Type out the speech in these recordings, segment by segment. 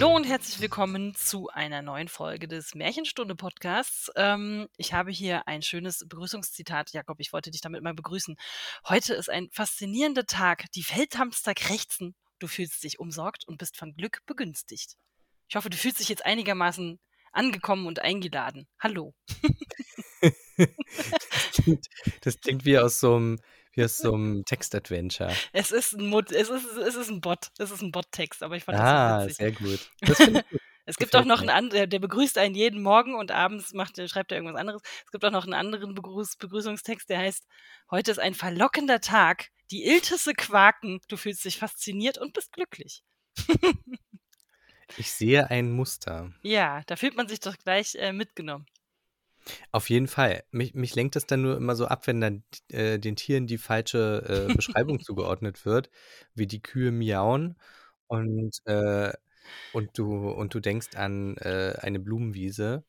Hallo und herzlich willkommen zu einer neuen Folge des Märchenstunde-Podcasts. Ähm, ich habe hier ein schönes Begrüßungszitat. Jakob, ich wollte dich damit mal begrüßen. Heute ist ein faszinierender Tag. Die Feldhamster krächzen. Du fühlst dich umsorgt und bist von Glück begünstigt. Ich hoffe, du fühlst dich jetzt einigermaßen angekommen und eingeladen. Hallo. das, klingt, das klingt wie aus so einem wie aus so einem Textadventure. Es ist ein Mod, es ist, es ist ein Bot. Es ist ein Bot-Text, aber ich fand ah, das so witzig. sehr gut. Das gut. Es gibt auch noch einen anderen, der begrüßt einen jeden Morgen und abends macht, schreibt er irgendwas anderes. Es gibt auch noch einen anderen Begrüß Begrüßungstext, der heißt, heute ist ein verlockender Tag, die Iltisse quaken, du fühlst dich fasziniert und bist glücklich. ich sehe ein Muster. Ja, da fühlt man sich doch gleich äh, mitgenommen. Auf jeden Fall. Mich, mich lenkt das dann nur immer so ab, wenn dann äh, den Tieren die falsche äh, Beschreibung zugeordnet wird, wie die Kühe miauen und, äh, und, du, und du denkst an äh, eine Blumenwiese.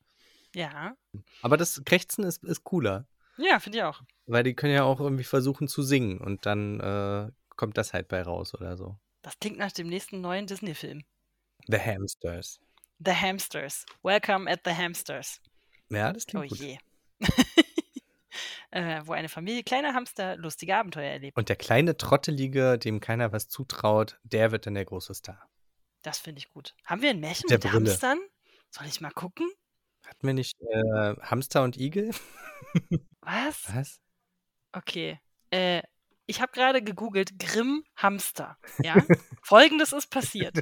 Ja. Aber das Krächzen ist, ist cooler. Ja, finde ich auch. Weil die können ja auch irgendwie versuchen zu singen und dann äh, kommt das halt bei raus oder so. Das klingt nach dem nächsten neuen Disney-Film. The Hamsters. The Hamsters. Welcome at the Hamsters. Ja, das klingt oh gut. je. äh, wo eine Familie kleiner Hamster lustige Abenteuer erlebt. Und der kleine Trottelige, dem keiner was zutraut, der wird dann der große Star. Das finde ich gut. Haben wir ein Märchen Der mit Brille. Hamstern? Soll ich mal gucken? Hatten wir nicht äh, Hamster und Igel? Was? Was? Okay. Äh, ich habe gerade gegoogelt Grimm Hamster. Ja? Folgendes ist passiert.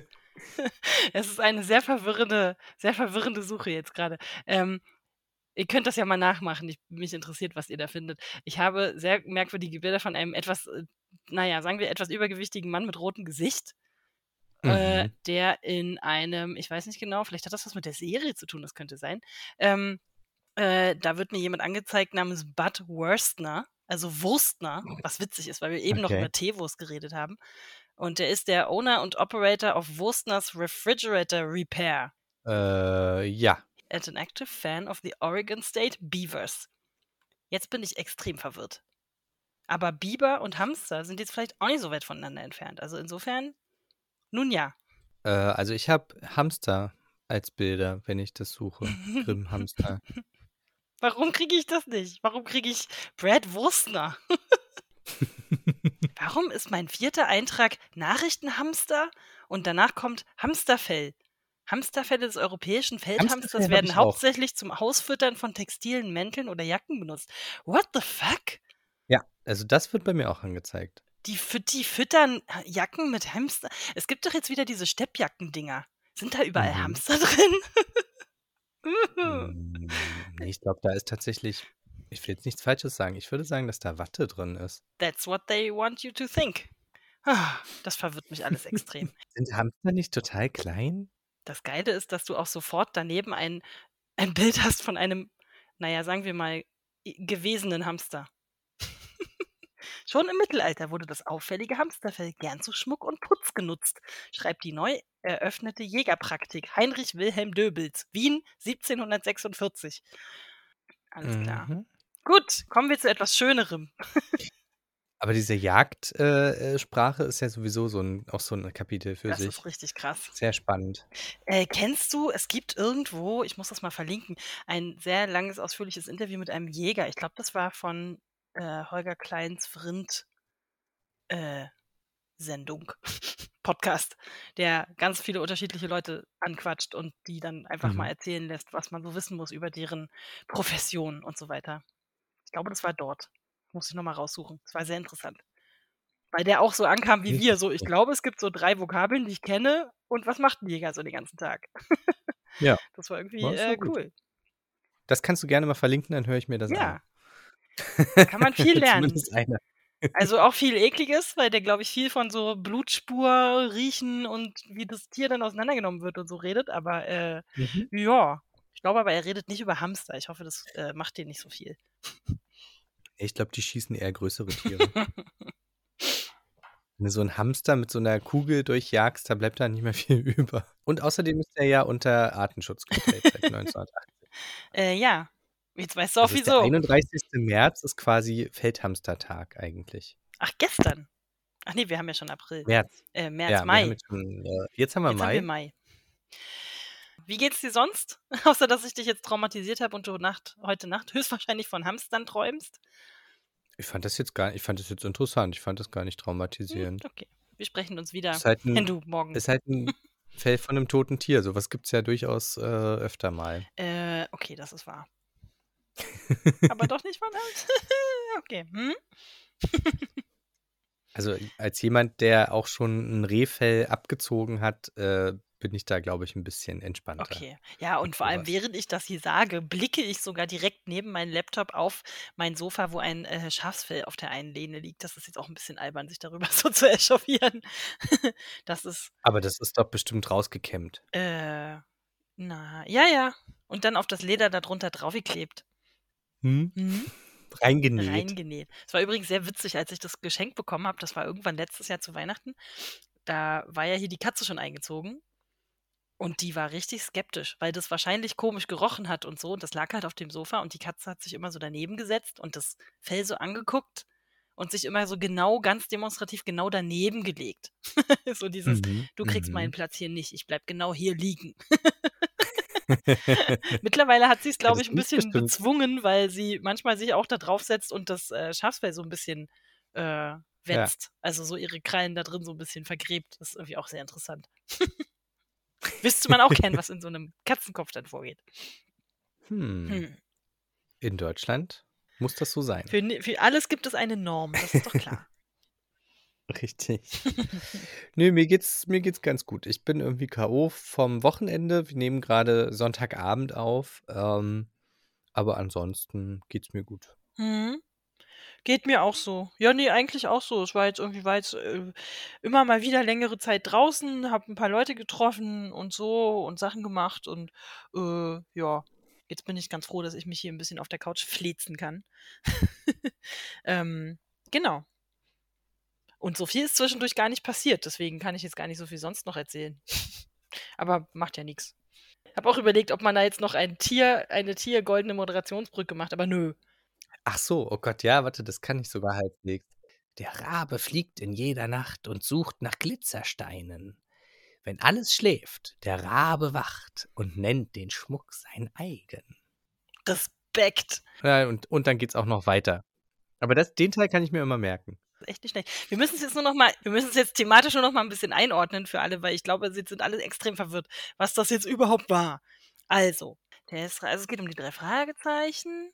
es ist eine sehr verwirrende, sehr verwirrende Suche jetzt gerade. Ähm, ihr könnt das ja mal nachmachen. Ich, mich interessiert, was ihr da findet. Ich habe sehr merkwürdige Bilder von einem etwas, äh, naja, sagen wir, etwas übergewichtigen Mann mit rotem Gesicht. Äh, Mhm. der in einem, ich weiß nicht genau, vielleicht hat das was mit der Serie zu tun, das könnte sein. Ähm, äh, da wird mir jemand angezeigt namens Bud Wurstner, also Wurstner, was witzig ist, weil wir eben noch Okay. über Teewurst geredet haben. Und der ist der Owner und Operator of Wurstners Refrigerator Repair Äh, ja. And an active fan of the Oregon State Beavers. Jetzt bin ich extrem verwirrt. Aber Biber und Hamster sind jetzt vielleicht auch nicht so weit voneinander entfernt. Also insofern, nun ja. Äh, also ich habe Hamster als Bilder, wenn ich das suche. Grimm Hamster. Warum kriege ich das nicht? Warum kriege ich Brad Wurstner? Warum ist mein vierter Eintrag Nachrichtenhamster und danach kommt Hamsterfell? Hamsterfelle des europäischen Feldhamsters werden auch. hauptsächlich zum Hausfüttern von textilen Mänteln oder Jacken benutzt. What the fuck? Ja, also das wird bei mir auch angezeigt. Die, die füttern Jacken mit Hamster. Es gibt doch jetzt wieder diese Steppjacken-Dinger. Sind da überall Mhm. Hamster drin? Nee, ich glaube, da ist tatsächlich, ich will jetzt nichts Falsches sagen. Ich würde sagen, dass da Watte drin ist. That's what they want you to think. Ah, Das verwirrt mich alles extrem. Sind Hamster nicht total klein? Das Geile ist, dass du auch sofort daneben ein, ein Bild hast von einem, naja, sagen wir mal, gewesenen Hamster. Schon im Mittelalter wurde das auffällige Hamsterfell gern zu Schmuck und Putz genutzt, schreibt die neu eröffnete Jägerpraktik Heinrich Wilhelm Döbels, Wien 1746. Alles klar. Mhm. Gut, kommen wir zu etwas Schönerem. Aber diese Jagdsprache äh, Sprache ist ja sowieso so ein, auch so ein Kapitel für Das sich. ist richtig krass. Sehr spannend. Äh, kennst du, es gibt irgendwo, ich muss das mal verlinken, ein sehr langes, ausführliches Interview mit einem Jäger. Ich glaube, das war von äh, Holger Kleins Vrind äh, Sendung, Podcast, der ganz viele unterschiedliche Leute anquatscht und die dann einfach mal Mhm. erzählen lässt, was man so wissen muss über deren Profession und so weiter. Ich glaube, das war dort. Muss ich nochmal raussuchen. Das war sehr interessant. Weil der auch so ankam wie wir. So, ich glaube, es gibt so drei Vokabeln, die ich kenne. Und was macht ein Jäger so den ganzen Tag? Ja. Das war irgendwie Ja, ja äh, cool. Das kannst du gerne mal verlinken, dann höre ich mir das Ja, an. kann man viel lernen. Also auch viel ekliges, weil der, glaube ich, viel von so Blutspur, Riechen und wie das Tier dann auseinandergenommen wird und so redet. Aber äh, Mhm. ja, ich glaube aber, er redet nicht über Hamster. Ich hoffe, das äh, macht dir nicht so viel. Ich glaube, die schießen eher größere Tiere. Wenn du so einen Hamster mit so einer Kugel durchjagst, da bleibt da nicht mehr viel über. Und außerdem ist er ja unter Artenschutz gestellt seit 1980. Äh, ja, jetzt weißt du auch Also ist der wieso. 31. März ist quasi Feldhamstertag eigentlich. Ach, gestern. Ach nee, wir haben ja schon April. März. Äh, März, Ja, Mai. haben jetzt, schon, äh, jetzt haben wir Jetzt Mai. haben wir Mai. Wie geht's dir sonst? Außer, dass ich dich jetzt traumatisiert habe und du Nacht, heute Nacht höchstwahrscheinlich von Hamstern träumst. Ich fand das jetzt gar ich fand das jetzt interessant. Ich fand das gar nicht Hm, traumatisierend. okay. Wir sprechen uns wieder, halt wenn 'n du morgen. ist halt 'n Fell von 'nem toten Tier. So was gibt's ja durchaus, äh, öfter mal. Äh, okay, das ist wahr. Aber doch nicht von Hamstern. okay. Mhm. Also, als jemand, der auch schon 'n Rehfell abgezogen hat, äh, bin ich da, glaube ich, 'n bisschen entspannter Okay. Ja, und vor allem, während ich das hier sage, blicke ich sogar direkt neben meinen Laptop auf mein Sofa, wo ein, äh, Schafsfell auf der einen Lehne liegt. Das ist jetzt auch 'n bisschen albern, sich darüber so zu echauffieren. Das ist Aber das ist doch bestimmt rausgekämmt. Äh, na, ja, ja. Und dann auf das Leder da drunter draufgeklebt. Mhm. Mhm. Reingenäht. Reingenäht. Es war übrigens sehr witzig, als ich das geschenkt bekommen habe. Das war irgendwann letztes Jahr zu Weihnachten. Da war ja hier die Katze schon eingezogen. Und die war richtig skeptisch, weil das wahrscheinlich komisch gerochen hat und so. Und das lag halt auf dem Sofa und die Katze hat sich immer so daneben gesetzt und das Fell so angeguckt und sich immer so genau, ganz demonstrativ genau daneben gelegt. so dieses, Mhm, du kriegst meinen mhm. Platz hier nicht, ich bleib genau hier liegen. Mittlerweile hat sie's, Ja, glaube ich, 'n ist bisschen bestimmt bezwungen, weil sie manchmal sich auch da draufsetzt und das, äh, Schafsfell so 'n bisschen, äh, Ja. wetzt. Also, so ihre Krallen da drin so 'n bisschen vergräbt. Das ist irgendwie auch sehr interessant. Müsste man auch kennen, was in so 'nem Katzenkopf dann vorgeht. Hm. Hm. In Deutschland muss das so sein. Für für alles gibt es eine Norm, das ist doch klar. Richtig. Ne, mir geht's mir geht's ganz gut. Ich bin irgendwie K.O. vom Wochenende. Wir nehmen grade Sonntagabend auf, ähm, aber ansonsten geht's mir gut. Mhm. Geht mir auch so. Ja, ne, eigentlich auch so. Es war jetzt irgendwie war jetzt, äh, immer mal wieder längere Zeit draußen, habe 'n paar Leute getroffen und so und Sachen gemacht und, äh, ja, jetzt bin ich ganz froh, dass ich mich hier 'n bisschen auf der Couch flezen kann. Ähm, genau. Und so viel ist zwischendurch gar nicht passiert, deswegen kann ich jetzt gar nicht so viel sonst noch erzählen. Aber macht ja nix. Habe auch überlegt, ob man da jetzt noch ein Tier eine Tier-goldene Moderationsbrücke macht, aber nö. Ach so, oh Gott, ja, warte, das kann ich sogar halbwegs. Der Rabe fliegt in jeder Nacht und sucht nach Glitzersteinen. Wenn alles schläft, der Rabe wacht und nennt den Schmuck sein eigen. Respekt. Ja, und und dann geht's auch noch weiter. Aber das den Teil kann ich mir immer merken. Echt nicht schlecht. Wir müssen's jetzt nur noch mal wir müssen's jetzt thematisch nur noch mal 'n bisschen einordnen für alle, weil ich glaube, jetzt sind alle extrem verwirrt, was das jetzt überhaupt war. Also, der ist also, es geht um die 3 Fragezeichen.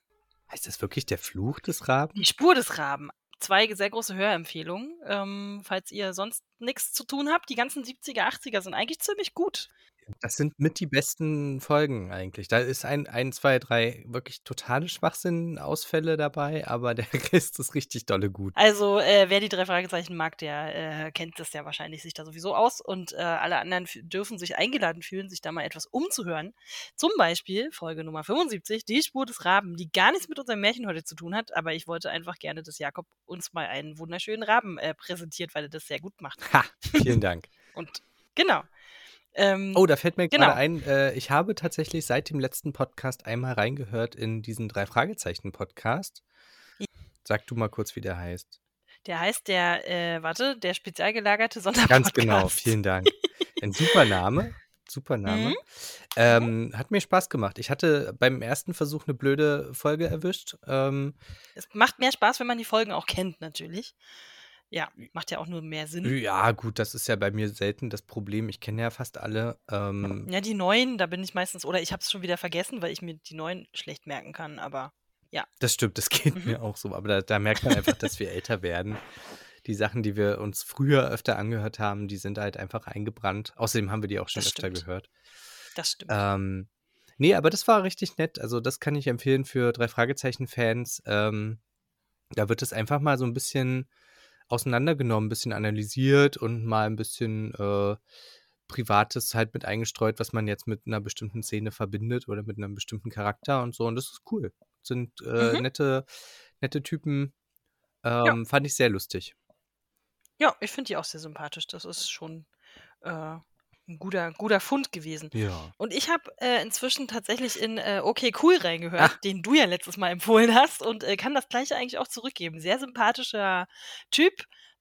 Heißt das wirklich der Fluch des Raben? Die Spur des Raben. 2 sehr große Hörempfehlungen, ähm, falls ihr sonst nix zu tun habt. Die ganzen 70er, 80er sind eigentlich ziemlich gut. Das sind mit die besten Folgen eigentlich. Da ist ein ein, 2, 3 wirklich totale Schwachsinn-Ausfälle dabei, aber der Rest ist richtig dolle gut. Also, äh, wer die 3 Fragezeichen mag, der, äh, kennt das ja wahrscheinlich sich da sowieso aus und, äh, alle anderen dürfen sich eingeladen fühlen, sich da mal etwas umzuhören. Zum Beispiel Folge Nummer 75, die Spur des Raben, die gar nichts mit unserem Märchen heute zu tun hat, aber ich wollte einfach gerne, dass Jakob uns mal einen wunderschönen Raben, äh, präsentiert, weil er das sehr gut macht. Ha, vielen Dank. Und genau. Ähm, Oh, da fällt mir genau. grade ein, äh, ich habe tatsächlich seit dem letzten Podcast einmal reingehört in diesen 3 Fragezeichen-Podcast. J Sag du mal kurz, wie der heißt. Der heißt der, äh, warte, der spezial gelagerte Ganz Sonderpodcast. genau, vielen Dank. Ein super Name, super Name. Mhm. Ähm, hat mir Spaß gemacht. Ich hatte beim ersten Versuch 'ne blöde Folge erwischt. Ähm Es macht mehr Spaß, wenn man die Folgen auch kennt natürlich. Ja, macht ja auch nur mehr Sinn. Ja, gut, das ist ja bei mir selten das Problem. Ich kenne ja fast alle. Ähm Ja, die neuen, da bin ich meistens oder ich habe es schon wieder vergessen, weil ich mir die neuen schlecht merken kann, aber ja. Das stimmt, das geht Mhm. mir auch so. Aber da da merkt man einfach, dass wir älter werden. Die Sachen, die wir uns früher öfter angehört haben, die sind halt einfach eingebrannt. Außerdem haben wir die auch schon Das öfter stimmt. gehört. Das stimmt. Ähm, ne, aber das war richtig nett. Also, das kann ich empfehlen für 3 Fragezeichen-Fans. Ähm, da wird es einfach mal so 'n bisschen auseinandergenommen, bisschen analysiert und mal 'n bisschen, äh, Privates halt mit eingestreut, was man jetzt mit 'ner bestimmten Szene verbindet oder mit 'nem bestimmten Charakter und so. Und das ist cool. Sind, äh, Mhm. nette nette Typen. Ja. Ähm, fand ich sehr lustig. Ja, ich finde die auch sehr sympathisch. Das ist schon, äh, 'n guter guter Fund gewesen. Ja. Und ich habe, äh, inzwischen tatsächlich in, äh, „Okay, cool“ reingehört, Ah. den du ja letztes Mal empfohlen hast und, äh, kann das Gleiche eigentlich auch zurückgeben. Sehr sympathischer Typ,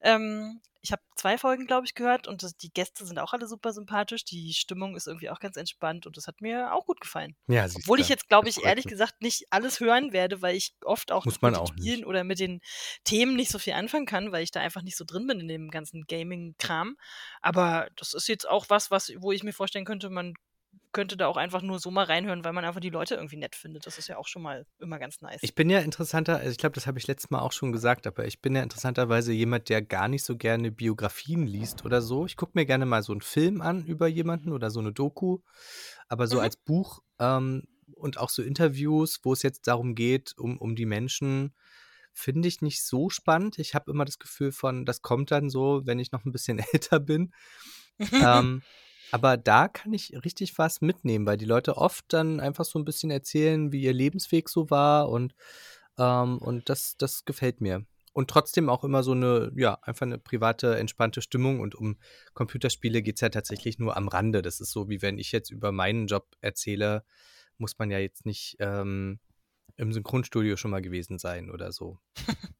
Ähm, ich habe zwei Folgen, glaube ich, gehört und das, die Gäste sind auch alle super sympathisch. Die Stimmung ist irgendwie auch ganz entspannt und das hat mir auch gut gefallen. Ja, Obwohl ich jetzt, glaube ich, ehrlich gesagt nicht alles hören werde, weil ich oft auch Muss man mit den auch nicht. Spielen oder mit den Themen nicht so viel anfangen kann, weil ich da einfach nicht so drin bin in dem ganzen Gaming-Kram. Aber das ist jetzt auch was, was, wo ich mir vorstellen könnte, man könnte da auch einfach nur so mal reinhören, weil man einfach die Leute irgendwie nett findet. Das ist ja auch schon mal immer ganz nice. Ich bin ja interessanter, also ich glaube, das habe ich letztes Mal auch schon gesagt, aber ich bin ja interessanterweise jemand, der gar nicht so gerne Biografien liest oder so. Ich gucke mir gerne mal so einen Film an über jemanden oder so eine Doku, aber so Mhm. als Buch ähm, und auch so Interviews, wo es jetzt darum geht, um, um die Menschen, finde ich nicht so spannend. Ich habe immer das Gefühl von, das kommt dann so, wenn ich noch ein bisschen älter bin. Ähm, aber da kann ich richtig was mitnehmen, weil die Leute oft dann einfach so ein bisschen erzählen, wie ihr Lebensweg so war und, ähm, und das, das gefällt mir. Und trotzdem auch immer so eine, ja, einfach eine private, entspannte Stimmung. Und um Computerspiele geht es ja tatsächlich nur am Rande. Das ist so, wie wenn ich jetzt über meinen Job erzähle, muss man ja jetzt nicht ähm, im Synchronstudio schon mal gewesen sein oder so.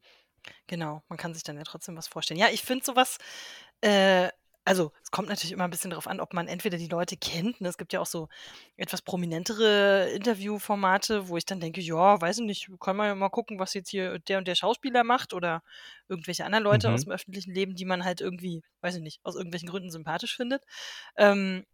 Genau, man kann sich dann ja trotzdem was vorstellen. Ja, ich finde sowas, äh, also es kommt natürlich immer ein bisschen darauf an, ob man entweder die Leute kennt. Ne? Es gibt ja auch so etwas prominentere Interviewformate, wo ich dann denke, ja, weiß ich nicht, kann man ja mal gucken, was jetzt hier der und der Schauspieler macht oder irgendwelche anderen Leute aus Mhm. dem öffentlichen Leben, die man halt irgendwie, weiß ich nicht, aus irgendwelchen Gründen sympathisch findet. Ähm,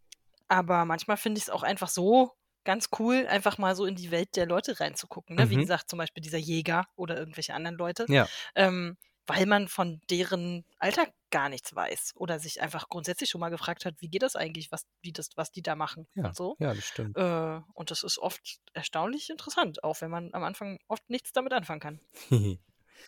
aber manchmal finde ich es auch einfach so ganz cool, einfach mal so in die Welt der Leute reinzugucken. Ne? Wie Mhm. gesagt, zum Beispiel dieser Jäger oder irgendwelche anderen Leute Ja. ähm, weil man von deren Alltag gar nichts weiß oder sich einfach grundsätzlich schon mal gefragt hat, wie geht das eigentlich, was, wie das, was die da machen Ja, und so. ja, das stimmt. Äh, und das ist oft erstaunlich interessant, auch wenn man am Anfang oft nichts damit anfangen kann.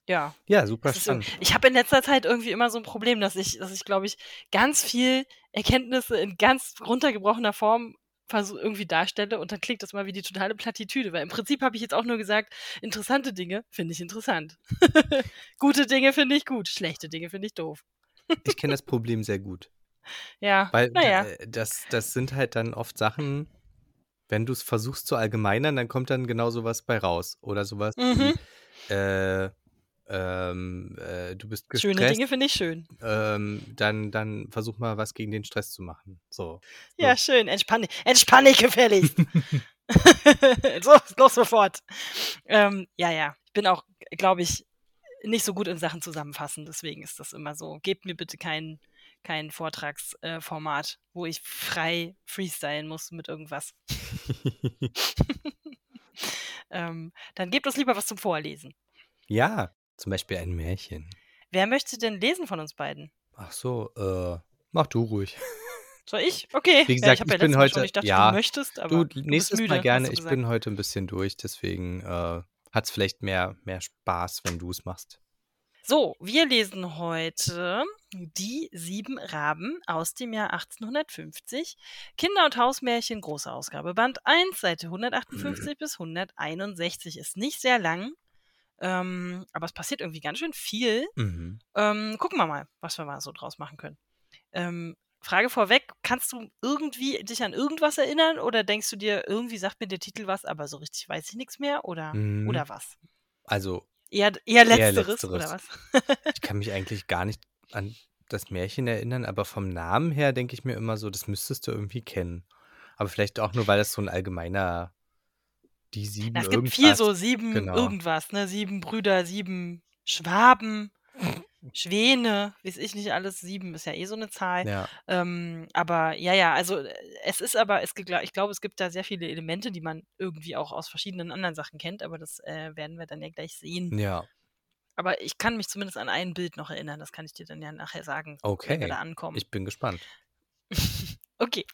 Ja. ja, super ist so, spannend. ich habe in letzter Zeit irgendwie immer so ein Problem, dass ich, dass ich, glaube ich, ganz viel Erkenntnisse in ganz runtergebrochener Form versuch, irgendwie darstelle und dann klingt das mal wie die totale Plattitüde, weil im Prinzip habe ich jetzt auch nur gesagt, interessante Dinge finde ich interessant. Gute Dinge finde ich gut, schlechte Dinge finde ich doof. Ich kenne das Problem sehr gut. Ja, Weil naja. das, das sind halt dann oft Sachen, wenn du es versuchst zu allgemeinern, dann kommt dann genau sowas bei raus. Oder sowas Mhm. wie, äh, ähm, äh, du bist Schöne gestresst, Dinge finde ich schön. ähm, dann, dann versuch mal was gegen den Stress zu machen. So. Ja, schön. Entspann, dich- entspann dich gefälligst. so, los sofort. Ähm, ja, ja. Ich bin auch, glaube ich, nicht so gut in Sachen zusammenfassen. Deswegen ist das immer so. Gebt mir bitte kein, kein Vortragsformat, wo ich frei freestylen muss mit irgendwas. Ähm, dann gebt uns lieber was zum Vorlesen. ja, zum Beispiel ein Märchen. Wer möchte denn lesen von uns beiden? Ach so, äh, mach du ruhig. Soll ich? Okay. Wie ja, gesagt, ich habe ich ja bin Mal schon, heute- ich dachte, ja, du möchtest, aber Du, du nächstes müde, Mal gerne. Ich bin heute ein bisschen durch, deswegen äh, hat es vielleicht mehr, mehr Spaß, wenn du es machst. So, wir lesen heute Die sieben Raben aus dem Jahr 1850. Kinder- und Hausmärchen, große Ausgabe, Band 1, Seite 158 bis 161. Ist nicht sehr lang, ähm, aber es passiert irgendwie ganz schön viel. Mhm. Ähm, gucken wir mal, was wir mal so draus machen können. Ähm, Frage vorweg, kannst du irgendwie dich an irgendwas erinnern oder denkst du dir, irgendwie sagt mir der Titel was, aber so richtig weiß ich nichts mehr oder, Mhm. oder was? Also, Eher, eher letzteres, letzteres. oder was? ich kann mich eigentlich gar nicht an das Märchen erinnern, aber vom Namen her denke ich mir immer so, das müsstest du irgendwie kennen. Aber vielleicht auch nur, weil das so ein allgemeiner die sieben Na, es gibt viel so sieben Genau. irgendwas, ne? Sieben Brüder, sieben Schwaben, Schwäne, weiß ich nicht alles. Sieben ist ja eh so eine Zahl. Ja, Ähm, aber ja, ja, also äh, es ist aber, es, ich glaube, es gibt da sehr viele Elemente, die man irgendwie auch aus verschiedenen anderen Sachen kennt, aber das äh, werden wir dann ja gleich sehen. ja, Aber ich kann mich zumindest an ein Bild noch erinnern, das kann ich dir dann ja nachher sagen, wenn wir okay. da ankommen. Ich bin gespannt. okay,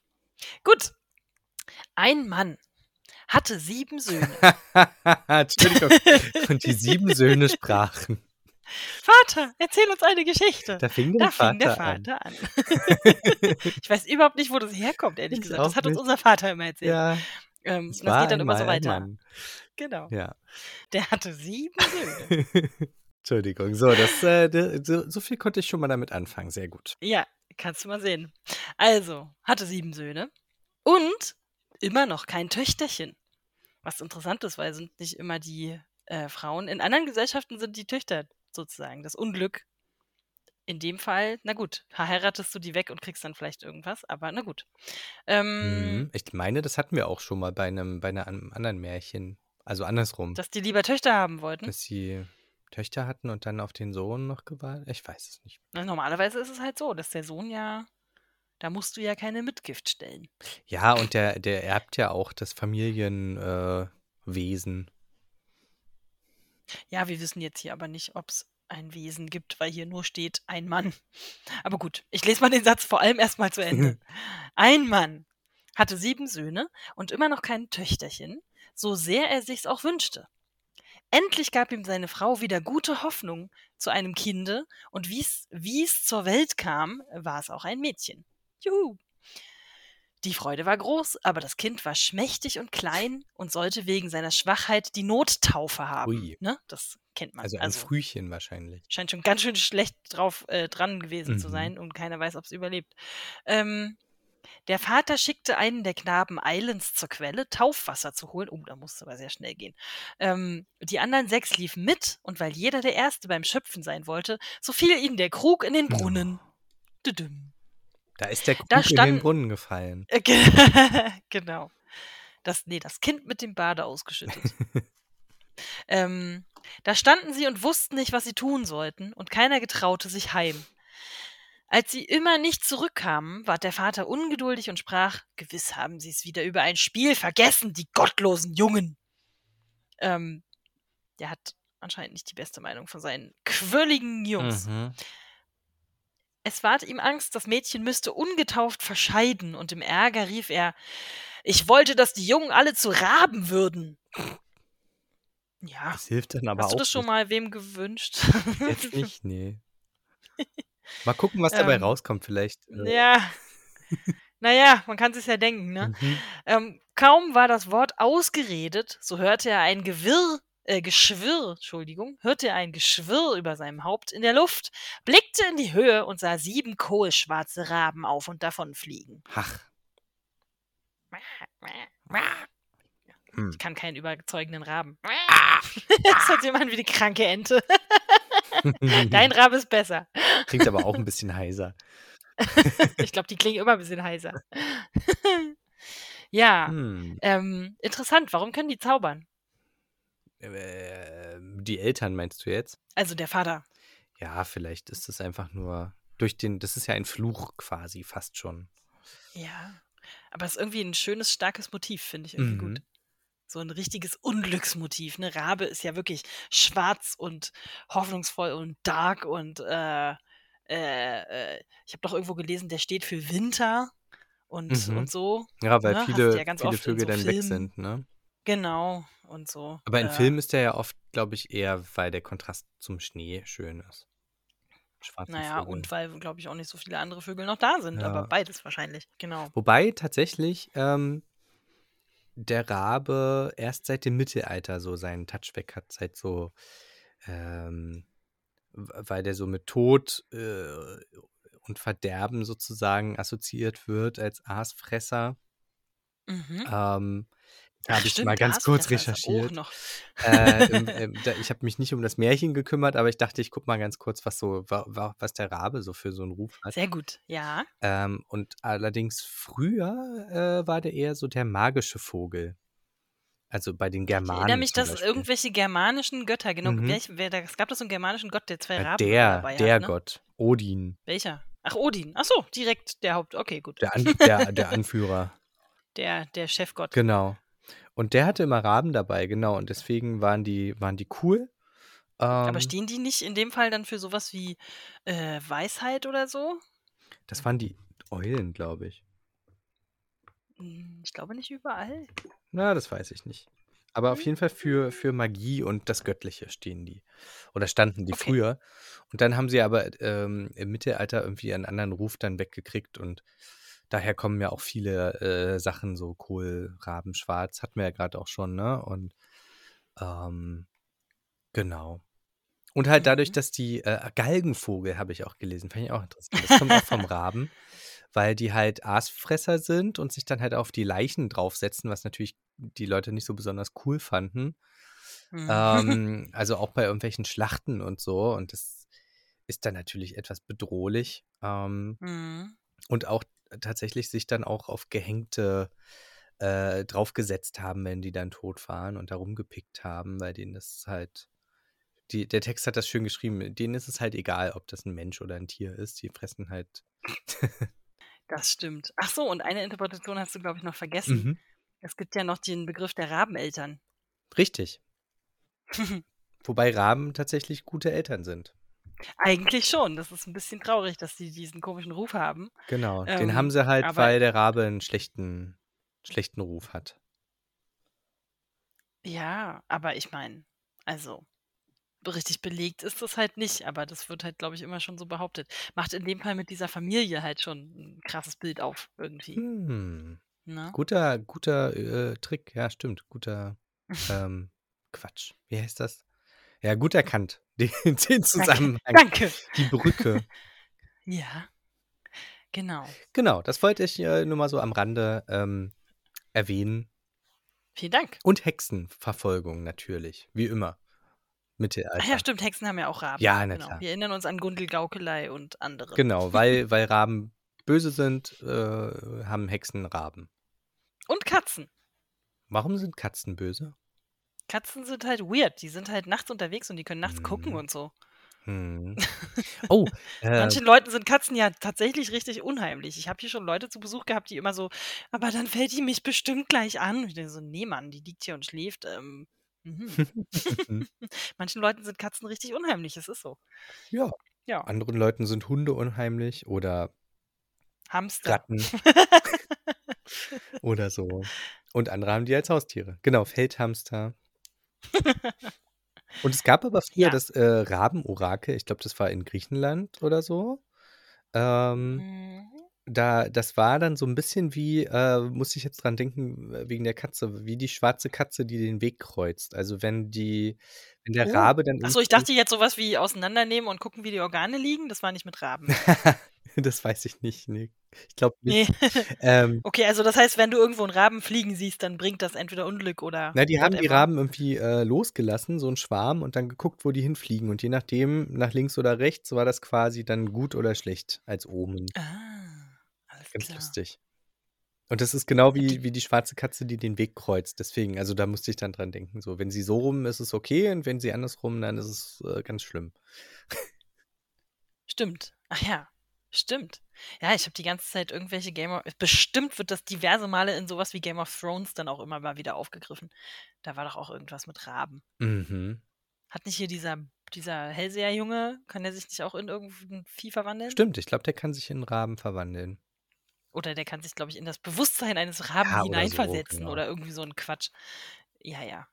gut. Ein Mann hatte sieben Söhne. Entschuldigung. Und die sieben Söhne sprachen. Vater, erzähl uns eine Geschichte. Da fing der Da fing der Vater an. An. ich weiß überhaupt nicht, wo das herkommt, ehrlich Ich gesagt. Das hat uns unser Vater immer erzählt. Ja, ähm, das geht dann immer so weiter. Genau. Ja. Der hatte sieben Söhne. Entschuldigung. So, das, äh, so, so viel konnte ich schon mal damit anfangen. Sehr gut. ja, kannst du mal sehen. Also, hatte sieben Söhne und immer noch kein Töchterchen. Was interessant ist, weil sind nicht immer die äh, Frauen. In anderen Gesellschaften sind die Töchter sozusagen das Unglück. in dem Fall, na gut, heiratest du die weg und kriegst dann vielleicht irgendwas, aber na gut. Ähm, Mhm. Ich meine, das hatten wir auch schon mal bei einem, bei einer, einem anderen Märchen. Also andersrum. dass die lieber Töchter haben wollten. dass sie Töchter hatten und dann auf den Sohn noch gewartet. Ich weiß es nicht. Na, normalerweise ist es halt so, dass der Sohn ja, da musst du ja keine Mitgift stellen. Ja, und der, der erbt ja auch das Familienwesen. Äh. Ja, wir wissen jetzt hier aber nicht, ob es ein Wesen gibt, weil hier nur steht ein Mann. Aber gut, ich lese mal den Satz vor allem erstmal zu Ende. Ein Mann hatte sieben Söhne und immer noch kein Töchterchen, so sehr er sich's auch wünschte. Endlich gab ihm seine Frau wieder gute Hoffnung zu einem Kinde, und wie's wie's zur Welt kam, war es auch ein Mädchen. Juhu! Die Freude war groß, aber das Kind war schmächtig und klein und sollte wegen seiner Schwachheit die Nottaufe haben. Ui. Ne? Das kennt man. Also ein Frühchen wahrscheinlich. scheint schon ganz schön schlecht drauf äh, dran gewesen zu Mhm. sein und keiner weiß, ob es überlebt. Ähm, der Vater schickte einen der Knaben eilends zur Quelle, Taufwasser zu holen. Oh, da musste aber sehr schnell gehen. Ähm, die anderen sechs liefen mit und weil jeder der Erste beim Schöpfen sein wollte, so fiel ihnen der Krug in den Brunnen. Düdüm. Da ist der Krug Da in den stand- Brunnen gefallen. Äh, ge- genau. Das, nee, das Kind mit dem Bade ausgeschüttet. ähm, da standen sie und wussten nicht, was sie tun sollten, und keiner getraute sich heim. Als sie immer nicht zurückkamen, ward der Vater ungeduldig und sprach: Gewiss haben sie es wieder über ein Spiel vergessen, die gottlosen Jungen. Ähm, der hat anscheinend nicht die beste Meinung von seinen quirligen Jungs. Mhm. Es ward ihm Angst, das Mädchen müsste ungetauft verscheiden, und im Ärger rief er, ich wollte, dass die Jungen alle zu Raben würden. Ja, Das hilft dann aber hast du auch das schon nicht. mal wem gewünscht? Jetzt nicht, nee. Mal gucken, was dabei Ähm, rauskommt vielleicht. äh, ja. Naja, man kann es ja denken, ne? mhm. Ähm, kaum war das Wort ausgeredet, so hörte er ein Gewirr, äh, Geschwirr, Entschuldigung, hörte er ein Geschwirr über seinem Haupt in der Luft, blickte in die Höhe und sah sieben kohlschwarze Raben auf und davon fliegen. Ach. Hm. Ich kann keinen überzeugenden Raben. Das hört an wie die kranke Ente. Dein Rabe ist besser. Klingt aber auch ein bisschen heiser. Ich glaube, die klingen immer ein bisschen heiser. ja, Hm. ähm, interessant. Warum können die zaubern? Äh, die Eltern meinst du jetzt? Also der Vater. Ja, vielleicht ist es einfach nur durch den, das ist ja ein Fluch quasi fast schon. Ja. Aber es ist irgendwie ein schönes, starkes Motiv, finde ich irgendwie Mhm. gut. So ein richtiges Unglücksmotiv. Ne? Rabe ist ja wirklich schwarz und hoffnungsvoll und dark und äh, äh, äh, ich habe doch irgendwo gelesen, der steht für Winter und, Mhm. und so. Ja, weil Ne, viele, ja viele Vögel so dann weg Filmen. sind, ne? Genau. Und so. Aber in äh, Filmen ist der ja oft, glaube ich, eher, weil der Kontrast zum Schnee schön ist. Schwarze Naja, Vögel. und weil, glaube ich, auch nicht so viele andere Vögel noch da sind. Ja. Aber beides wahrscheinlich. Genau. Wobei tatsächlich ähm, der Rabe erst seit dem Mittelalter so seinen Touch weg hat, seit so, ähm, weil der so mit Tod äh, und Verderben sozusagen assoziiert wird als Aasfresser. Mhm. Ähm, da habe ich stimmt, mal ganz kurz auch recherchiert. Äh, im, im, da, ich habe mich nicht um das Märchen gekümmert, aber ich dachte, ich gucke mal ganz kurz, was so, wa, wa, was der Rabe so für so einen Ruf hat. Sehr gut, ja. Ähm, und allerdings früher äh, war der eher so der magische Vogel. Also bei den Ich Germanen. erinnere mich, dass Beispiel. irgendwelche germanischen Götter, genau, Mhm. welch, wer, es gab doch so einen germanischen Gott, der zwei Ja, Raben der, dabei der hat, ne? Gott, Odin, Welcher? Ach, Odin. Ach so, direkt der Haupt. Okay, gut. der, An der, der Anführer. Der, der Chefgott. Genau. Und der hatte immer Raben dabei, genau. Und deswegen waren die, waren die cool. Aber Ähm, stehen die nicht in dem Fall dann für sowas wie äh, Weisheit oder so? das waren die Eulen, glaube ich. Hm, Ich glaube nicht überall. Na, das weiß ich nicht. Aber auf Hm. jeden Fall für, für Magie und das Göttliche stehen die. Oder standen die Okay. früher. Und dann haben sie aber ähm, im Mittelalter irgendwie einen anderen Ruf dann weggekriegt und daher kommen ja auch viele äh, Sachen, so Kohl, Raben, Schwarz, hatten wir ja gerade auch schon, ne? Und ähm, genau. Und halt dadurch, Mhm. dass die äh, Galgenvogel, habe ich auch gelesen, fand ich auch interessant. Das kommt auch vom Raben, weil die halt Aasfresser sind und sich dann halt auf die Leichen draufsetzen, was natürlich die Leute nicht so besonders cool fanden. Mhm. Ähm, also auch bei irgendwelchen Schlachten und so. Und das ist dann natürlich etwas bedrohlich. Ähm, Mhm. und auch tatsächlich sich dann auch auf Gehängte äh, draufgesetzt haben, wenn die dann tot waren und da rumgepickt haben, weil denen das halt. Die, der Text hat das schön geschrieben. Denen ist es halt egal, ob das ein Mensch oder ein Tier ist. Die fressen halt. Das stimmt. Ach so, und eine Interpretation hast du, glaube ich, noch vergessen. mhm. Es gibt ja noch den Begriff der Rabeneltern. Richtig. Wobei Raben tatsächlich gute Eltern sind. Eigentlich schon. Das ist ein bisschen traurig, dass sie diesen komischen Ruf haben. Genau. Den Ähm, haben sie halt, weil der Rabe einen schlechten, schlechten Ruf hat. Ja, aber ich meine, also richtig belegt ist das halt nicht, aber das wird halt, glaube ich, immer schon so behauptet. Macht in dem Fall mit dieser Familie halt schon ein krasses Bild auf, irgendwie. Hm. Ne? Guter, guter äh, Trick. Ja, stimmt. Guter ähm, Quatsch. Wie heißt das? Ja, gut erkannt. Den, den Zusammenhang. Danke. Die Brücke. Ja. Genau. Genau, das wollte ich äh, nur mal so am Rande ähm, erwähnen. Vielen Dank. Und Hexenverfolgung natürlich, wie immer. Ach Mittelalter. ja, stimmt, Hexen haben ja auch Raben. Ja, na genau. klar. Wir erinnern uns an Gundel Gaukelei und andere. Genau, weil, weil Raben böse sind, äh, haben Hexen Raben. Und Katzen. Warum sind Katzen böse? Katzen sind halt weird. Die sind halt nachts unterwegs und die können nachts gucken Mhm. und so. Hm. Oh, äh, Manchen Leuten sind Katzen ja tatsächlich richtig unheimlich. Ich habe hier schon Leute zu Besuch gehabt, die immer so, aber dann fällt die mich bestimmt gleich an. Und ich denke so, nee, Mann, die liegt hier und schläft. Ähm, mhm. Manchen Leuten sind Katzen richtig unheimlich, es ist so. ja, Ja, anderen Leuten sind Hunde unheimlich oder Hamster. Ratten oder so. Und andere haben die als Haustiere. Genau, Feldhamster. Und es gab aber früher Ja. das äh, Rabenorakel, ich glaube, das war in Griechenland oder so. Ähm, Mhm. da, das war dann so ein bisschen wie, äh, muss ich jetzt dran denken, äh, wegen der Katze, wie die schwarze Katze, die den Weg kreuzt. Also wenn die, wenn der Oh. Rabe dann Achso, ich dachte jetzt sowas wie auseinandernehmen und gucken, wie die Organe liegen. Das war nicht mit Raben. das weiß ich nicht. Nee. Ich glaube nicht. Nee. Ähm, Okay, also das heißt, wenn du irgendwo einen Raben fliegen siehst, dann bringt das entweder Unglück oder. Na, die haben die. Raben irgendwie äh, losgelassen, so ein Schwarm, und dann geguckt, wo die hinfliegen. Und je nachdem, nach links oder rechts, war das quasi dann gut oder schlecht als Omen. Ah, alles Ganz klar. lustig. Und das ist genau wie, die- wie die schwarze Katze, die den Weg kreuzt. Deswegen, also da musste ich dann dran denken. So, wenn sie so rum ist, ist es okay, und wenn sie andersrum, dann ist es äh, ganz schlimm. Stimmt. Ach ja, stimmt. Ja, ich habe die ganze Zeit irgendwelche Game of. Bestimmt wird das diverse Male in sowas wie Game of Thrones dann auch immer mal wieder aufgegriffen. Da war doch auch irgendwas mit Raben. Mhm. Hat nicht hier dieser, dieser Hellseher-Junge, kann der sich nicht auch in irgendein Vieh verwandeln? Stimmt, ich glaube, der kann sich in einen Raben verwandeln. Oder der kann sich, glaube ich, in das Bewusstsein eines Raben Ja, oder so, hineinversetzen genau. oder irgendwie so ein Quatsch. Ja, ja.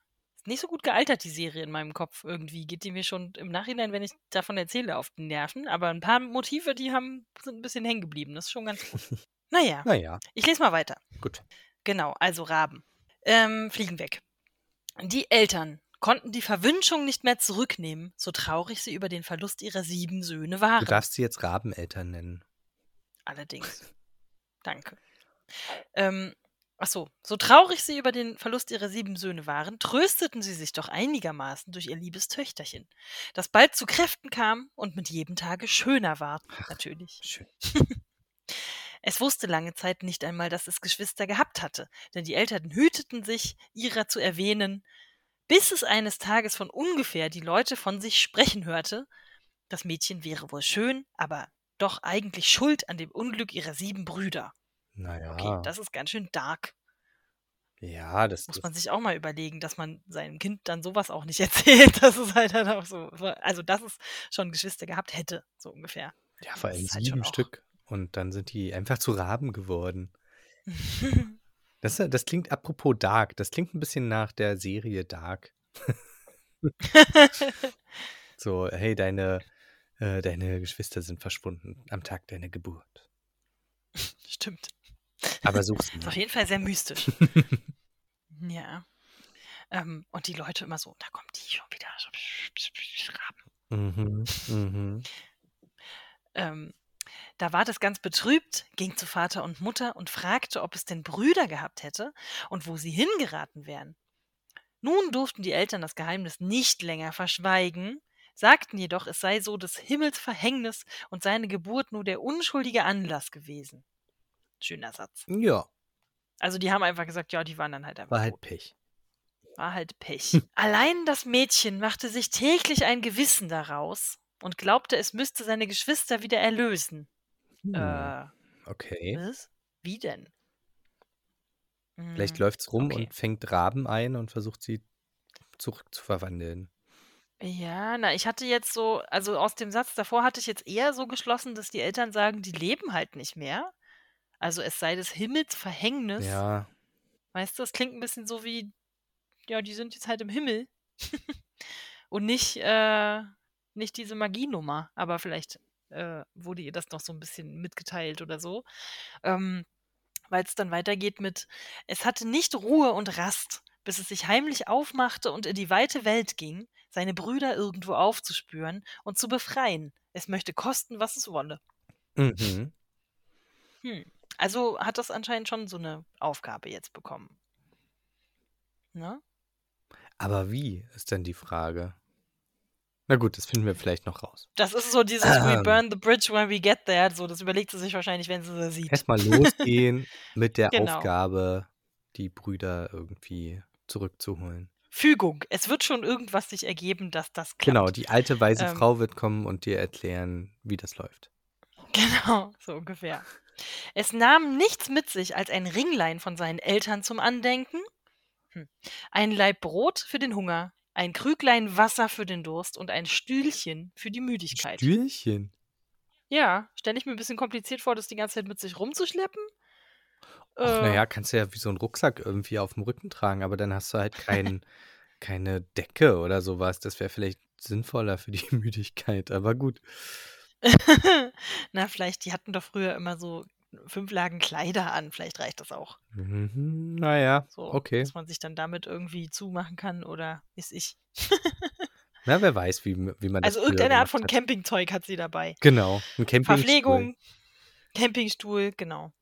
Nicht so gut gealtert, die Serie in meinem Kopf irgendwie. Geht die mir schon im Nachhinein, wenn ich davon erzähle, auf die Nerven. Aber ein paar Motive, die haben, sind ein bisschen hängen geblieben. Das ist schon ganz gut. Naja, Naja, ich lese mal weiter. gut. Genau, also Raben. Ähm, fliegen weg. Die Eltern konnten die Verwünschung nicht mehr zurücknehmen, so traurig sie über den Verlust ihrer sieben Söhne Du waren. darfst sie jetzt Rabeneltern nennen. Allerdings. Danke. Ähm, ach so, so traurig sie über den Verlust ihrer sieben Söhne waren, trösteten sie sich doch einigermaßen durch ihr liebes Töchterchen, das bald zu Kräften kam und mit jedem Tage schöner war, natürlich. Schön. Es wusste lange Zeit nicht einmal, dass es Geschwister gehabt hatte, denn die Eltern hüteten sich, ihrer zu erwähnen, bis es eines Tages von ungefähr die Leute von sich sprechen hörte, das Mädchen wäre wohl schön, aber doch eigentlich schuld an dem Unglück ihrer sieben Brüder. Naja. Okay, das ist ganz schön dark. ja, das Muss man sich auch mal überlegen, dass man seinem Kind dann sowas auch nicht erzählt. Das ist halt dann auch so. Also, dass es schon Geschwister gehabt hätte, so ungefähr. Ja, vor allem halt sieben auch- Stück. Und dann sind die einfach zu Raben geworden. Das, das klingt apropos Dark. Das klingt ein bisschen nach der Serie Dark. So, hey, deine, äh, deine Geschwister sind verschwunden am Tag deiner Geburt. Stimmt. Aber such sie Ist auf jeden Fall sehr mystisch. ja. Ähm, und die Leute immer so, da kommt die schon wieder. So. Mhm, mhm. Ähm, da war das ganz betrübt, ging zu Vater und Mutter und fragte, ob es denn Brüder gehabt hätte und wo sie hingeraten wären. Nun durften die Eltern das Geheimnis nicht länger verschweigen. sagten jedoch, es sei so des Himmels Verhängnis und seine Geburt nur der unschuldige Anlass gewesen. Schöner Satz. Ja, Also die haben einfach gesagt, ja, die waren dann halt einfach war halt. Pech. War halt Pech. Allein das Mädchen machte sich täglich ein Gewissen daraus und glaubte, es müsste seine Geschwister wieder erlösen. Hm, Äh, okay. was? Wie denn? Vielleicht Hm, läuft's rum okay. und fängt Raben ein und versucht sie zurückzuverwandeln. Ja, na, ich hatte jetzt so, also aus dem Satz davor hatte ich jetzt eher so geschlossen, dass die Eltern sagen, die leben halt nicht mehr. Also es sei des Himmels Verhängnis. Ja, Weißt du, das klingt ein bisschen so wie, ja, die sind jetzt halt im Himmel. Und nicht, äh, nicht diese Magienummer. Aber vielleicht äh, wurde ihr das noch so ein bisschen mitgeteilt oder so. Ähm, Weil es dann weitergeht mit, es hatte nicht Ruhe und Rast, bis es sich heimlich aufmachte und in die weite Welt ging, seine Brüder irgendwo aufzuspüren und zu befreien. Es möchte kosten, was es wolle. mhm. Hm. Also hat das anscheinend schon so eine Aufgabe jetzt bekommen. Ne? Aber wie ist denn die Frage? Na gut, das finden wir vielleicht noch raus. Das ist so dieses We Ähm. burn the bridge when we get there. So, das überlegt sie sich wahrscheinlich, wenn sie sie sieht. Erstmal losgehen mit der Genau. Aufgabe, die Brüder irgendwie zurückzuholen. Fügung. Es wird schon irgendwas sich ergeben, dass das klappt. Genau, die alte weise Ähm. Frau wird kommen und dir erklären, wie das läuft. Genau, so ungefähr. Es nahm nichts mit sich als ein Ringlein von seinen Eltern zum Andenken, hm. ein Laib Brot für den Hunger, ein Krüglein Wasser für den Durst und ein Stühlchen für die Müdigkeit. Stühlchen. ja, stelle ich mir ein bisschen kompliziert vor, das die ganze Zeit mit sich rumzuschleppen. Ach, Äh, naja, kannst du ja wie so einen Rucksack irgendwie auf dem Rücken tragen, aber dann hast du halt kein, keine Decke oder sowas. Das wäre vielleicht sinnvoller für die Müdigkeit, aber gut. Na, vielleicht, die hatten doch früher immer so fünf Lagen Kleider an. Vielleicht reicht das auch. Mhm, naja, So, okay. dass man sich dann damit irgendwie zumachen kann oder ist ich. Na, wer weiß, wie, wie man das Also irgendeine Art von hat. Campingzeug hat sie dabei. Genau, ein Campingstuhl. Verpflegung, Campingstuhl, genau.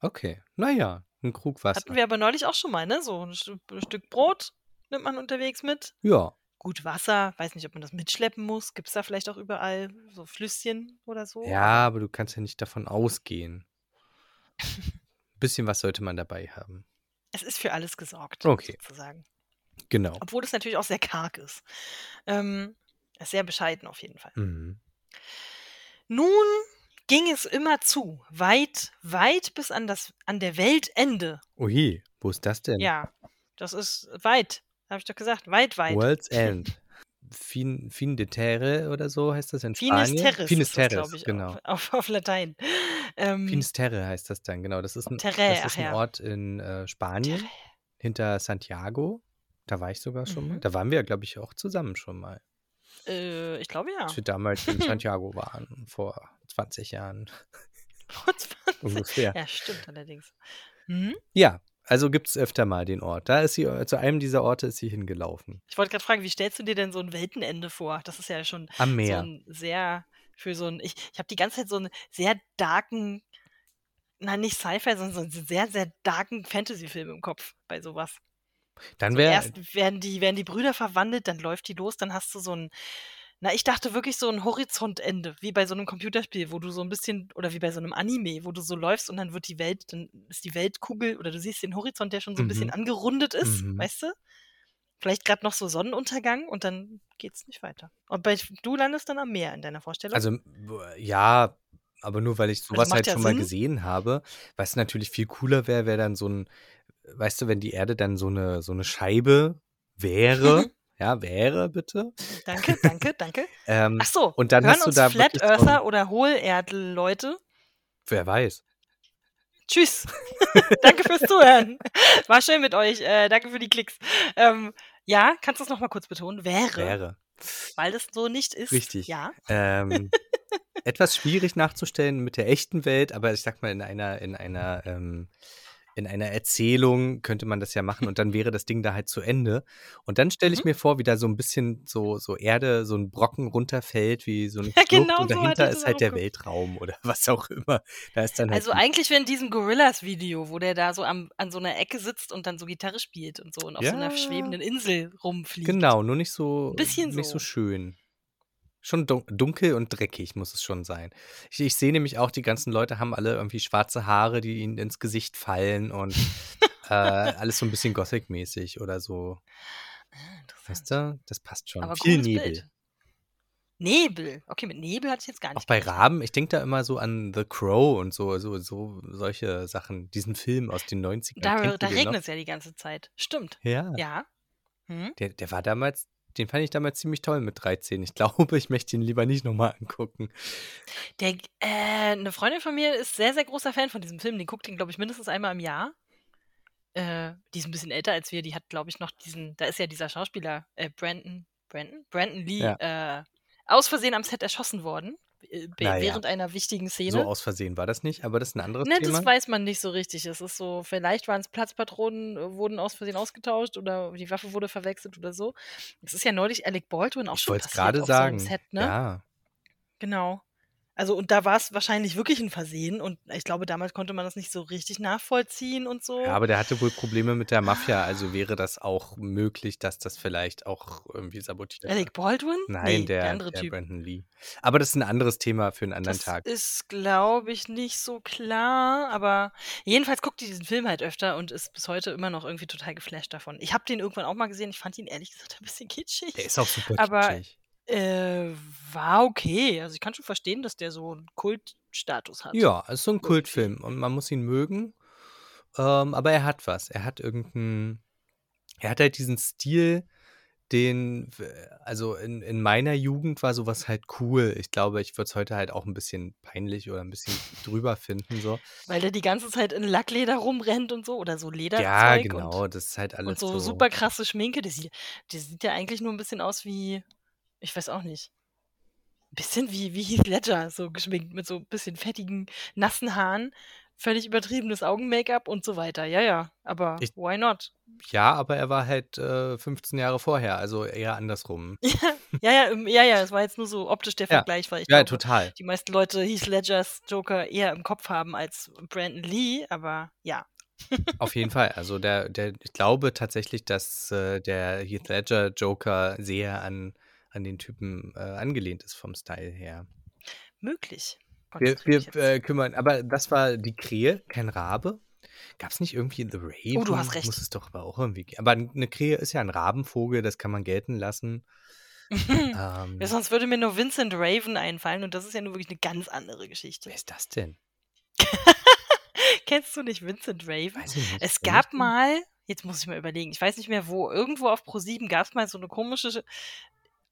Okay, naja, ein Krug Wasser. Hatten wir aber neulich auch schon mal, ne? So ein Stück Brot nimmt man unterwegs mit. Ja, Gut, Wasser, weiß nicht, ob man das mitschleppen muss. Gibt es da vielleicht auch überall so Flüsschen oder so? ja, aber du kannst ja nicht davon ausgehen. Ein bisschen was sollte man dabei haben. Es ist für alles gesorgt, Okay. sozusagen. Genau. Obwohl es natürlich auch sehr karg ist. Ähm, sehr bescheiden auf jeden Fall. Mhm. Nun ging es immer zu, weit, weit bis an, das, an der Weltende. Ui, wo ist das denn? Ja, das ist weit, habe ich doch gesagt, weit, weit. World's End. Fin, fin de Terre oder so heißt das in Spanien? Terres Finis ist das, Terres, glaube ich, genau. auf, auf, auf Latein. Ähm, Finisterre heißt das dann, genau. Das ist ein, Terre, das ist ein ja. Ort in äh, Spanien, Terre. hinter Santiago. Da war ich sogar schon mal. Mhm. Da waren wir, glaube ich, auch zusammen schon mal. Äh, ich glaube ja. Als wir damals in Santiago waren, vor 20 Jahren Vor 20. ungefähr. Ja, stimmt allerdings. Mhm. Ja, also gibt es öfter mal den Ort. Da ist sie, äh, zu einem dieser Orte ist sie hingelaufen. Ich wollte gerade fragen, wie stellst du dir denn so ein Weltenende vor? Das ist ja schon Am so Meer. ein sehr, für so ein, ich, ich habe die ganze Zeit so einen sehr darken, nein, nicht Sci-Fi, sondern so einen sehr, sehr darken Fantasy-Film im Kopf bei sowas. Dann So wäre, erst werden die, werden die Brüder verwandelt, dann läuft die los, dann hast du so ein, na, ich dachte wirklich so ein Horizontende, wie bei so einem Computerspiel, wo du so ein bisschen, oder wie bei so einem Anime, wo du so läufst und dann wird die Welt, dann ist die Weltkugel, oder du siehst den Horizont, der schon so ein bisschen Mhm. angerundet ist, Mhm. weißt du? Vielleicht gerade noch so Sonnenuntergang und dann geht's nicht weiter. Und bei, du landest dann am Meer in deiner Vorstellung. also ja, aber nur weil ich sowas macht halt ja schon mal Sinn. gesehen habe. Was natürlich viel cooler wäre, wäre dann so ein, weißt du, wenn die Erde dann so eine, so eine Scheibe wäre. ja, wäre bitte. danke, danke, danke. Ähm, Ach so, und dann hören hast du uns da Flat so Earther oder Hohlerdel-Leute. wer weiß. Tschüss. danke fürs Zuhören. War schön mit euch. Äh, danke für die Klicks. Ähm, ja, kannst du es nochmal kurz betonen? Wäre, Wäre. weil das so nicht ist. Richtig. Ja. Ähm, etwas schwierig nachzustellen mit der echten Welt, aber ich sag mal, in einer, in einer, ähm, in einer Erzählung könnte man das ja machen und dann wäre das Ding da halt zu Ende. Und dann stelle ich Mhm. mir vor, wie da so ein bisschen so, so Erde, so ein Brocken runterfällt, wie so eine Ja, genau und so dahinter ich ist halt der Kopf. Weltraum oder was auch immer. Da ist dann halt Also eigentlich wie in diesem Gorillas-Video, wo der da so am, an so einer Ecke sitzt und dann so Gitarre spielt und so und auf so einer Ja. schwebenden Insel rumfliegt. Genau, nur nicht so, Ein bisschen nicht so so. schön. Schon dun dunkel und dreckig muss es schon sein. Ich ich sehe nämlich auch, die ganzen Leute haben alle irgendwie schwarze Haare, die ihnen ins Gesicht fallen und, äh, alles so 'n bisschen Gothic-mäßig oder so. Ah, Weißt du? Das passt schon. Aber Viel Nebel. Bild. Nebel. Okay, mit Nebel hatte ich jetzt gar Auch nicht bei gerechnet. Raben, ich denke da immer so an The Crow und so so so solche Sachen, diesen Film aus den 90ern. Da da noch? regnet's ja die ganze Zeit. Stimmt. Ja. Ja. Mhm. Der der war damals den fand ich damals ziemlich toll mit 13. Ich glaube, ich möchte ihn lieber nicht noch mal angucken. Der äh, 'ne Freundin von mir ist sehr, sehr großer Fan von diesem Film. Die guckt ihn, glaube ich, mindestens einmal im Jahr. Äh, die ist 'n bisschen älter als wir. Die hat, glaube ich, noch diesen da ist ja dieser Schauspieler, äh, Brandon Brandon? Brandon Lee, Ja. äh, aus Versehen am Set erschossen worden, äh, be Na ja. während einer wichtigen So Szene. aus Versehen war das nicht, aber das ist 'n anderes Ne, Thema. das weiß man nicht so richtig. Es ist so vielleicht waren's Platzpatronen, äh, wurden aus Versehen ausgetauscht oder die Waffe wurde verwechselt oder so. Es ist ja neulich Alec Baldwin auch Ich schon es passiert grade auf so sagen. Set, ne? Ja. Genau. Also, und da war's wahrscheinlich wirklich 'n Versehen und ich glaube, damals konnte man das nicht so richtig nachvollziehen und Ja, so. aber der hatte wohl Probleme mit der Mafia, also wäre das auch möglich, dass das vielleicht auch irgendwie sabotiert war. Alec Baldwin? Nein, Ne, der der andere der Typ. Brandon Lee. Aber das ist 'n anderes Thema für 'n anderen Das Tag. ist, glaube ich, nicht so klar, aber jedenfalls guckt die diesen Film halt öfter und ist bis heute immer noch irgendwie total geflasht davon. Ich habe den irgendwann auch mal gesehen. Ich fand ihn ehrlich gesagt 'n bisschen kitschig. Der ist auch super Aber, kitschig. Äh, war okay. Also, ich kann schon verstehen, dass der so 'n Kultstatus hat. Ja, ist so 'n Irgendwie. Kultfilm und man muss ihn mögen. Ähm, aber er hat was. Er hat irgend 'n er hat halt diesen Stil, den also in in meiner Jugend war so was halt cool. Ich glaube, ich würde es heute halt auch 'n bisschen peinlich oder 'n bisschen drüber finden so. Weil der die ganze Zeit in Lackleder rumrennt und so oder so Ja, Lederzeug und genau, das ist halt und alles so so super krasse Schminke. Der sieht der sieht ja eigentlich nur 'n bisschen aus wie ich weiß auch nicht. Bisschen wie wie Heath Ledger, so geschminkt mit so bisschen fettigen, nassen Haaren, völlig übertriebenes Augen-Make-up und so weiter. Ja, ja, aber Ich why not? Ja, aber er war halt, äh, 15 Jahre vorher, also eher andersrum. Ja, ja, ja, ja, ja, es war jetzt nur so optisch der Ja. Vergleich, weil ich Ja, glaube, total. die meisten Leute Heath Ledgers Joker eher im Kopf haben als Brandon Lee, aber ja. Auf jeden Fall. Also der der ich glaube tatsächlich, dass, äh, der Heath Ledger Joker sehr an an den Typen, äh, angelehnt ist vom Style her. Möglich. Wir Konzentriere wir, jetzt. äh, kümmern aber das war die Krähe, kein Rabe. Gab's nicht irgendwie The Oh, du Raven? hast recht. Muss es doch aber auch irgendwie g aber 'ne Krähe ist ja 'n Rabenvogel, das kann man gelten lassen. Ja, Ähm sonst würde mir nur Vincent Raven einfallen und das ist ja nun wirklich 'ne ganz andere Geschichte. Wer ist das denn? Kennst du nicht Vincent Raven? Nicht. Es gab mal jetzt muss ich mal überlegen, ich weiß nicht mehr wo, irgendwo auf ProSieben gab's mal so 'ne komische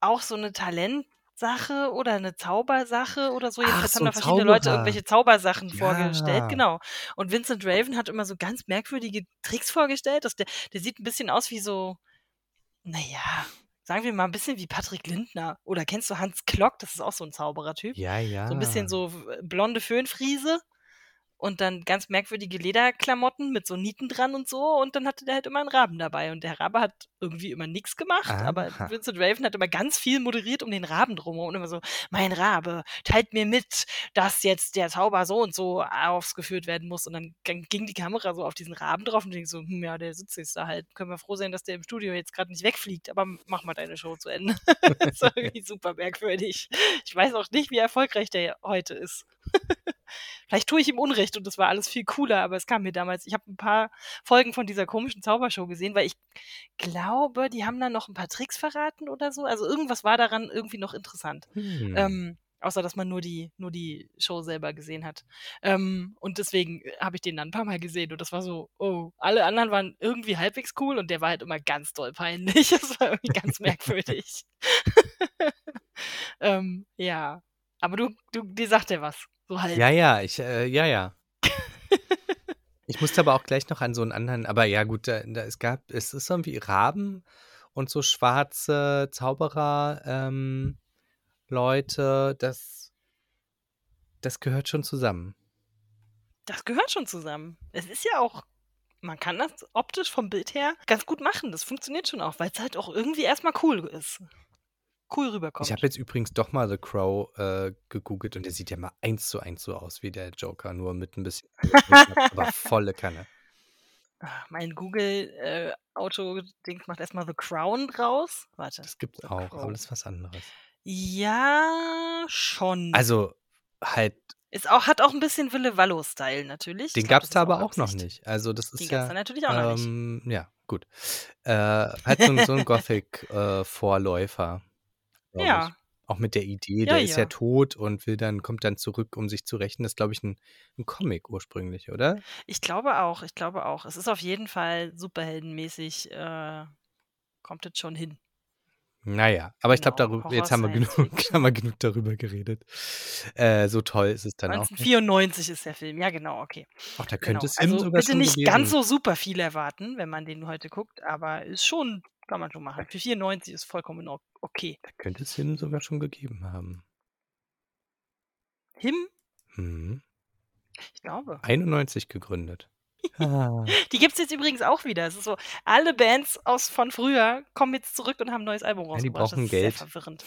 auch so 'ne Talentsache oder 'ne Zaubersache oder so. Jedenfalls so haben da verschiedene Leute Zauberer. irgendwelche Zaubersachen vorgestellt, Ja. genau. Und Vincent Raven hat immer so ganz merkwürdige Tricks vorgestellt, dass der der sieht 'n bisschen aus wie so na ja, sagen wir mal 'n bisschen wie Patrick Lindner. Oder kennst du Hans Klock? Das ist auch so 'n Zauberertyp. Ja, So 'n bisschen ja. so w blonde Föhnfriese und dann ganz merkwürdige Lederklamotten mit so Nieten dran und so und dann hatte der halt immer 'n Raben dabei und der Rabe hat irgendwie immer nix gemacht, aber Aha. Vincent Raven hat immer ganz viel moderiert um den Raben drumherum und immer so: „Mein Rabe, teilt mir mit, dass jetzt der Zauber so und so ausgeführt werden muss.“ Und dann ging die Kamera so auf diesen Raben drauf und ich so: „Hm, ja, der sitzt jetzt da halt. Können wir froh sein, dass der im Studio jetzt grad nicht wegfliegt, aber mach mal deine Show zu Ende.“ Das war irgendwie super merkwürdig. Ich weiß auch nicht, wie erfolgreich der heute ist. Vielleicht tue ich ihm Unrecht und das war alles viel cooler, aber es kam mir damals ich habe 'n paar Folgen von dieser komischen Zaubershow gesehen, weil ich glaube, die haben dann noch 'n paar Tricks verraten oder so. Also, irgendwas war daran irgendwie noch interessant. Hm. Ähm, außer dass man nur die nur die Show selber gesehen hat. Ähm, und deswegen habe ich den dann 'n paar Mal gesehen und das war so: „Oh.“ Alle anderen waren irgendwie halbwegs cool und der war halt immer ganz doll peinlich. Das war irgendwie ganz merkwürdig. Ähm, ja. Aber du du dir sagt der was, so halb. Ja, ja, ich äh, ja, ja. Ich musste aber auch gleich noch an so 'n anderen aber ja gut, da da es gab es ist irgendwie Raben und so schwarze Zauberer ähm, Leute, das das gehört schon zusammen. Das gehört schon zusammen. Es ist ja auch man kann das optisch vom Bild her ganz gut machen. Das funktioniert schon auch, weil's halt auch irgendwie erst mal cool ist. Cool Ich habe rüberkommt. jetzt übrigens doch mal The Crow, äh, gegoogelt und der sieht ja mal 1:1 so aus wie der Joker, nur mit 'n bisschen aber volle Kanne. Ah, mein Google, äh, macht erst mal The Crown draus. Warte. Das gibt's The auch, aber Crow. das ist was anderes. Ja, schon. Also, halt Ist auch hat auch 'n bisschen Wille Wallo-Style natürlich. Den gab's das da aber auch noch Absicht. nicht. Also, das Den ist gab's ja, da natürlich auch noch nicht. ähm ja, gut. Äh, halt so so 'n Gothic, glaube ich. Ja. Auch mit der Idee, Ja, der ist ja ja. tot und will dann kommt dann zurück, um sich zu rächen. Das ist, glaube ich, 'n 'n Comic ursprünglich, oder? Ich glaube auch, ich glaube auch. Es ist auf jeden Fall superheldenmäßig, äh, kommt es schon hin. Na ja, aber ich glaube, Genau, darüber jetzt haben wir genug haben wir genug darüber geredet. Äh, so toll ist es dann auch nicht. 1994 ist der Film. Ja, genau, okay. Ach, da Genau. könnte Sim Also, sogar bitte nicht gewesen ganz so super viel erwarten, wenn man den heute guckt, aber ist schon kann man schon machen. Für 94 ist vollkommen okay. Da könnte es Sim sogar schon gegeben haben. Him? Mhm. Ich glaube. 91 gegründet. Ah. Die gibt's jetzt übrigens auch wieder. Es ist so, alle Bands aus von früher kommen jetzt zurück und haben 'n neues Album Ja, die rausgebracht. brauchen das ist Geld. sehr verwirrend.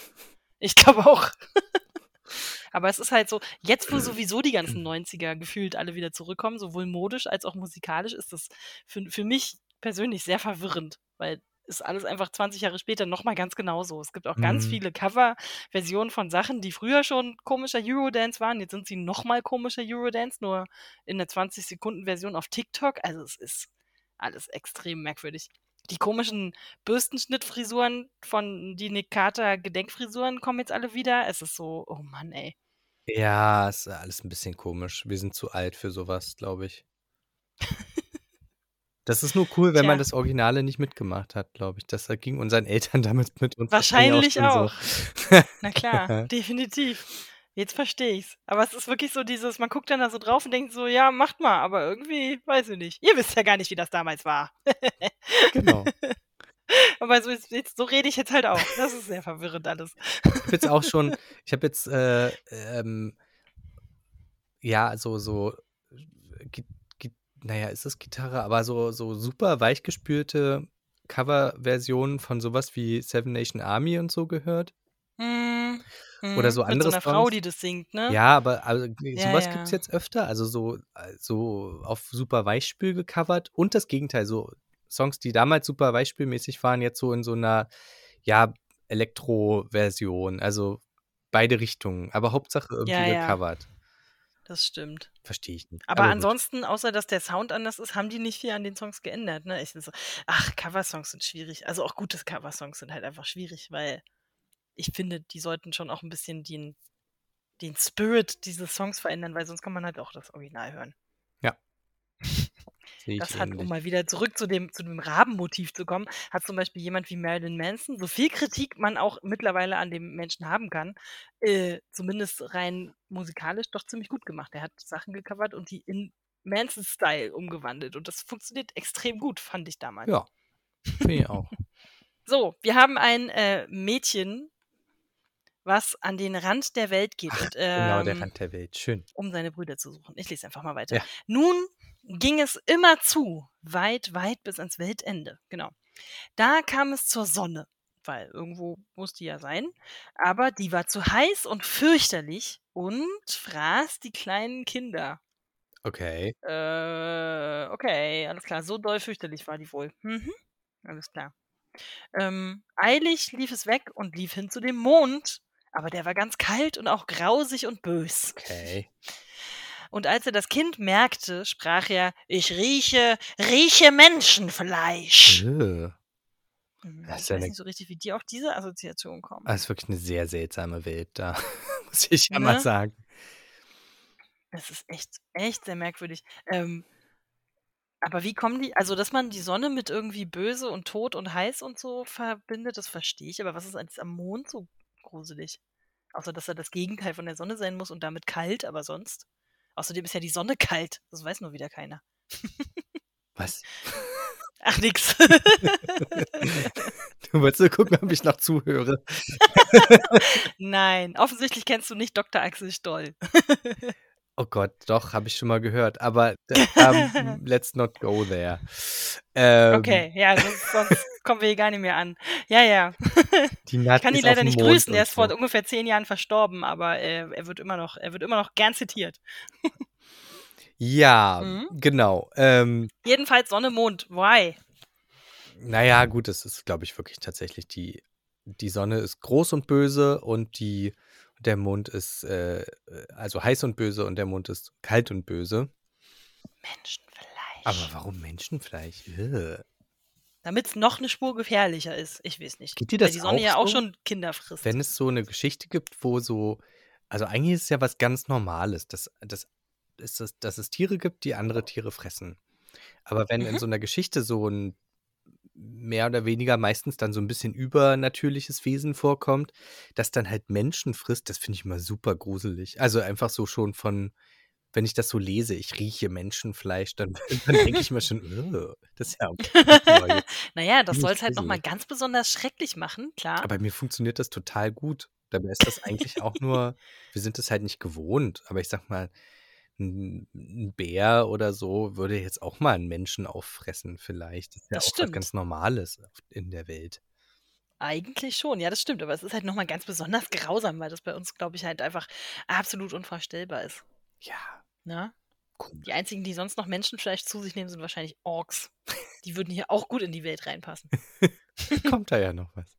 Ich glaube auch. Aber es ist halt so, jetzt wo sowieso die ganzen 90er gefühlt alle wieder zurückkommen, sowohl modisch als auch musikalisch, ist das für für mich persönlich sehr verwirrend, weil ist alles einfach 20 Jahre später noch mal ganz genauso. Es gibt auch ganz Mhm. viele Coverversionen von Sachen, die früher schon komischer Eurodance waren. Jetzt sind sie noch mal komischer Eurodance, nur in 'ner 20 Sekunden Version auf TikTok. Also, es ist alles extrem merkwürdig. Die komischen Bürstenschnittfrisuren von die Nick Carter Gedenkfrisuren kommen jetzt alle wieder. Es ist so oh Mann, ey. Ja, ist alles 'n bisschen komisch. Wir sind zu alt für so was, glaube ich. Das ist nur cool, wenn man Tja. das Originale nicht mitgemacht hat, glaube ich. Das, äh, ging unseren Eltern damit mit uns Wahrscheinlich wahrscheinlich auch. auch so. Na klar, definitiv. Jetzt verstehe ich's. Aber es ist wirklich so dieses man guckt dann da so drauf und denkt so: „Ja, macht mal“, aber irgendwie weiß ich nicht. Ihr wisst ja gar nicht, wie das damals war. Genau. Aber so jetzt so rede ich jetzt halt auch. Das ist sehr verwirrend alles. Ich habe jetzt auch schon ich habe jetzt, äh, ähm ja, so so Gi Gi na ja, ist es Gitarre, aber so so super weichgespülte Coverversionen von so was wie Seven Nation Army und so gehört. Mhm, Oder mhm. so Mit andere so 'ner Songs. Frau, die das singt, ne? Ja, aber also, Ja, so was ja. gibt's jetzt öfter, also so so auf super weichspül gecovert und das Gegenteil, so Songs, die damals super weichspülmäßig waren, jetzt so in so 'ner, ja, Elektro-Version, also beide Richtungen, aber Hauptsache irgendwie ja. gecovert. Das stimmt. Verstehe ich nicht. Aber Aber gut. ansonsten, außer dass der Sound anders ist, haben die nicht viel an den Songs geändert, ne? Ich so ach, Coversongs sind schwierig. Also, auch gute Coversongs sind halt einfach schwierig, weil ich finde, die sollten schon auch 'n bisschen den den Spirit dieses Songs verändern, weil sonst kann man halt auch das Original hören. Das hat um ähnlich. mal wieder zurück zu dem zu dem Rabenmotiv zu kommen, hat zum Beispiel jemand wie Marilyn Manson, so viel Kritik man auch mittlerweile an dem Menschen haben kann, äh, zumindest rein musikalisch doch ziemlich gut gemacht. Er hat Sachen gecovert und die in Manson-Style umgewandelt und das funktioniert extrem gut, fand ich damals. Ja. Finde ich auch. So, wir haben ein, äh, Mädchen, was an den Rand der Welt geht Ach, und, genau, der ähm Rand der Welt. Schön. um seine Brüder zu suchen. Ich lese einfach mal weiter. Ja. Nun ging es immer zu, weit, weit bis ans Weltende. Genau. Da kam es zur Sonne, weil irgendwo muss die ja sein, aber die war zu heiß und fürchterlich und fraß die kleinen Kinder. Okay. Äh, okay, alles klar. So doll fürchterlich war die wohl. Mhm. Alles klar. Ähm, eilig lief es weg und lief hin zu dem Mond, aber der war ganz kalt und auch grausig und bös. Okay. Und als er das Kind merkte, sprach er: „Ich rieche rieche Menschenfleisch.“ Äh. Das ich weiß 'ne nicht so richtig, wie die auf diese Assoziation kommen. Das ist wirklich 'ne sehr seltsame Welt da, muss ich ja mal Ne? sagen. Es ist echt echt sehr merkwürdig. Ähm aber wie kommen die also, dass man die Sonne mit irgendwie böse und tot und heiß und so verbindet, das verstehe ich, aber was ist am Mond so gruselig? Außer, dass er das Gegenteil von der Sonne sein muss und damit kalt, aber sonst? Außerdem ist ja die Sonne kalt. Das weiß nur wieder keiner. Was? Ach, nix. Du wolltest nur gucken, ob ich noch zuhöre. Nein, offensichtlich kennst du nicht Dr. Axel Stoll. Oh Gott, doch, habe ich schon mal gehört, aber d ähm, let's not go there. Ähm Okay, ja, sonst sonst kommen wir hier gar nicht mehr an. Ja, ja. Ich kann ihn leider nicht grüßen, und ist vor so. ungefähr 10 Jahren verstorben, aber, äh, er wird immer noch er wird immer noch gern zitiert. Ja, Mhm. genau. Ähm Jedenfalls Sonne, Mond. Why? na ja, gut, das ist, glaube ich, wirklich tatsächlich die die Sonne ist groß und böse und die der Mond ist äh, also heiß und böse und der Mond ist kalt und böse. Menschenfleisch. Aber warum Menschenfleisch? Damit es noch eine Spur gefährlicher ist. Ich weiß nicht. Geht dir Weil das die Sonne auch ja auch so? schon Kinder frisst. Wenn es so eine Geschichte gibt, wo so also eigentlich ist es ja was ganz Normales, dass, dass, es, dass es Tiere gibt, die andere Tiere fressen. Aber wenn in Mhm. so einer Geschichte so ein mehr oder weniger meistens dann so ein bisschen übernatürliches Wesen vorkommt, das dann halt Menschen frisst, das finde ich immer super gruselig. Also einfach so schon von, wenn ich das so lese, ich rieche Menschenfleisch, dann, dann denke ich mir schon, "Ugh, das ist ja jetzt naja, das soll es halt nochmal ganz besonders schrecklich machen, klar. Aber mir funktioniert das total gut. Dabei ist das eigentlich auch nur, wir sind es halt nicht gewohnt, aber ich sag mal, ein, ein Bär oder so würde jetzt auch mal einen Menschen auffressen, vielleicht. Das ist ja Das auch was stimmt. ganz Normales in der Welt. Eigentlich schon, ja, das stimmt. Aber es ist halt nochmal ganz besonders grausam, weil das bei uns, glaube ich, halt einfach absolut unvorstellbar ist. Ja, Ne? komisch. Die einzigen, die sonst noch Menschenfleisch zu sich nehmen, sind wahrscheinlich Orks. Die würden hier auch gut in die Welt reinpassen. Kommt da ja noch was.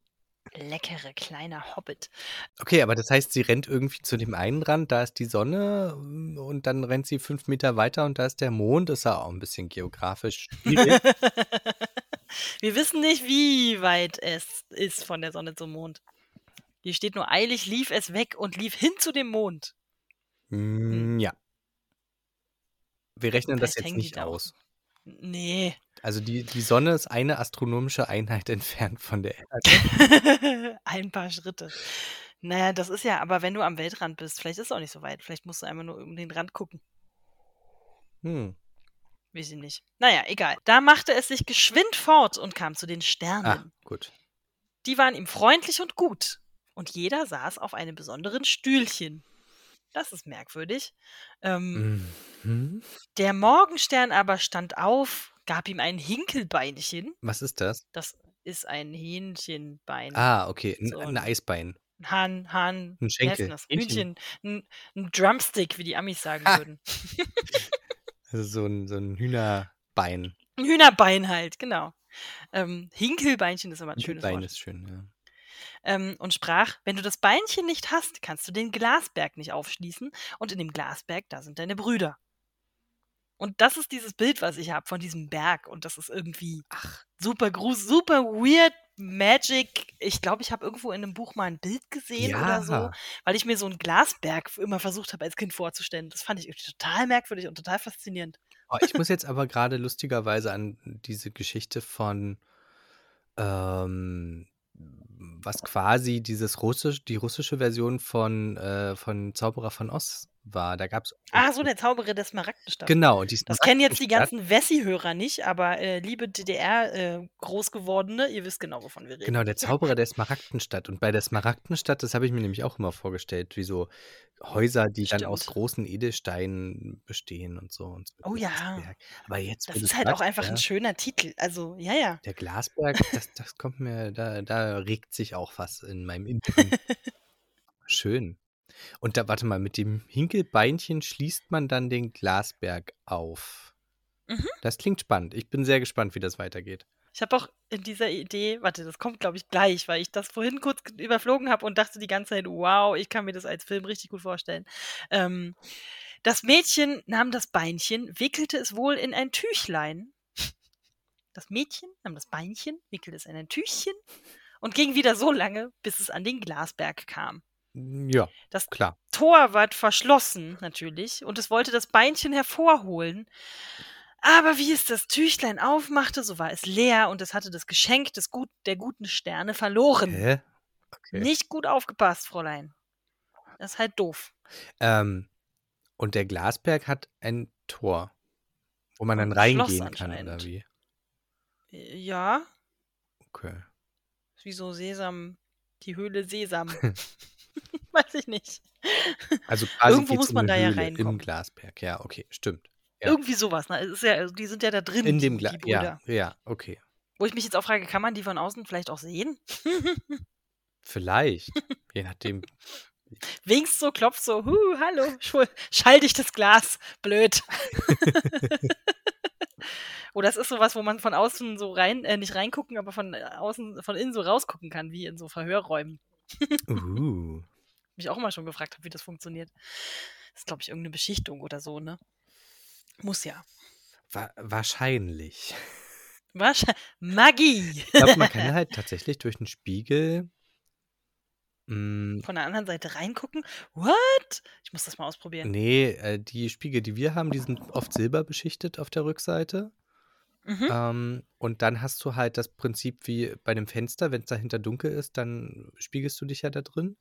Leckere kleiner Hobbit. Okay, aber das heißt, sie rennt irgendwie zu dem einen Rand, da ist die Sonne ähm, und dann rennt sie fünf Meter weiter und da ist der Mond. Ist ja auch ein bisschen geografisch schwierig. Wir wissen nicht, wie weit es ist von der Sonne zum Mond. Hier steht nur eilig, lief es weg und lief hin zu dem Mond. Mm, ja. Wir rechnen das jetzt nicht aus. Nee. Also die, die Sonne ist eine astronomische Einheit entfernt von der Erde. Ein paar Schritte. Naja, das ist ja, aber wenn du am Weltrand bist, vielleicht ist es auch nicht so weit. Vielleicht musst du einmal nur um den Rand gucken. Hm. Weiß ich nicht. Naja, egal. Da machte es sich geschwind fort und kam zu den Ah, Sternen. gut. Die waren ihm freundlich und gut. Und jeder saß auf einem besonderen Stühlchen. Das ist merkwürdig. Ähm, Mhm. Der Morgenstern aber stand auf, gab ihm ein Hinkelbeinchen. Was ist das? Das ist ein Hähnchenbein. Ah, okay. Ein, So ein ein- Eisbein. Ein Hahn, Hahn, Ein Schenkel. das? Hühnchen. Ein, ein Drumstick, wie die Amis sagen Ha! würden. Also so ein, so ein Hühnerbein. Ein Hühnerbein halt, genau. Ähm, Hinkelbeinchen ist immer ein schönes Bein Wort. ist schön, ja. Ähm, und sprach, wenn du das Beinchen nicht hast, kannst du den Glasberg nicht aufschließen. Und in dem Glasberg, da sind deine Brüder. Und das ist dieses Bild, was ich habe von diesem Berg. Und das ist irgendwie Ach, super gruselig, super weird, magic. Ich glaube, ich habe irgendwo in einem Buch mal ein Bild gesehen oder so, ja. weil ich mir so einen Glasberg immer versucht habe, als Kind vorzustellen. Das fand ich total merkwürdig und total faszinierend. Oh, ich muss jetzt aber gerade lustigerweise an diese Geschichte von ähm, was quasi dieses russisch, die russische Version von, äh, von Zauberer von Oz war. Da gab es. Ah, so der Zauberer der Smaragdenstadt. Genau, die Das kennen jetzt die ganzen Wessi-Hörer nicht, aber äh, liebe DDR-Großgewordene, ihr wisst genau, wovon wir reden. Genau, der Zauberer der Smaragdenstadt. Und bei der Smaragdenstadt, das habe ich mir nämlich auch immer vorgestellt, wie so Häuser, die dann aus Stimmt. großen Edelsteinen bestehen und so. Und so Oh ja. Aber jetzt, Das ist halt auch sagst, einfach ja, ein schöner Titel. Also, ja, ja. der Glasberg, das, das kommt mir, da, da regt sich auch was in meinem Inneren. Schön. Und da, warte mal, mit dem Hinkelbeinchen schließt man dann den Glasberg auf. Mhm. Das klingt spannend. Ich bin sehr gespannt, wie das weitergeht. Ich habe auch in dieser Idee, warte, das kommt, glaube ich, gleich, weil ich das vorhin kurz ge- überflogen habe und dachte die ganze Zeit, wow, ich kann mir das als Film richtig gut vorstellen. Ähm, das Mädchen nahm das Beinchen, wickelte es wohl in ein Tüchlein. Das Mädchen nahm das Beinchen, wickelte es in ein Tüchchen und ging wieder so lange, bis es an den Glasberg kam. Ja, Das klar. Tor war verschlossen, natürlich, und es wollte das Beinchen hervorholen. Aber wie es das Tüchlein aufmachte, so war es leer und es hatte das Geschenk des gut, der guten Sterne verloren. Hä? Okay. Nicht gut aufgepasst, Fräulein. Das ist halt doof. Ähm, und der Glasberg hat ein Tor, wo man dann reingehen kann, oder wie? Äh, Ja, Okay. ist wie so Sesam, die Höhle Sesam. Weiß ich nicht. Also quasi Irgendwo muss man da ja Höhle reinkommen. Im Glasberg, ja, okay, stimmt. Ja. Irgendwie sowas. Ne? Ja, also die sind ja da drin, In dem Glas, ja, ja, okay. Wo ich mich jetzt auch frage, kann man die von außen vielleicht auch sehen? Vielleicht, je nachdem. Winkst so, klopft so, hu, hallo, schall dich das Glas, blöd. Oder es ist sowas, wo man von außen so rein, äh, nicht reingucken, aber von äh, außen, von innen so rausgucken kann, wie in so Verhörräumen. Uh. Mich auch immer schon gefragt habe, wie das funktioniert. Das ist, glaube ich, irgendeine Beschichtung oder so, ne? Muss ja. Wa wahrscheinlich. Wahrscheinlich. Magie! Ich glaube, man kann halt tatsächlich durch einen Spiegel hm Von der anderen Seite reingucken? What? Ich muss das mal ausprobieren. Ne, äh, die Spiegel, die wir haben, die sind oft silberbeschichtet auf der Rückseite. Mhm. Ähm, und dann hast du halt das Prinzip wie bei 'nem Fenster, wenn's dahinter dunkel ist, dann spiegelst du dich ja da drin.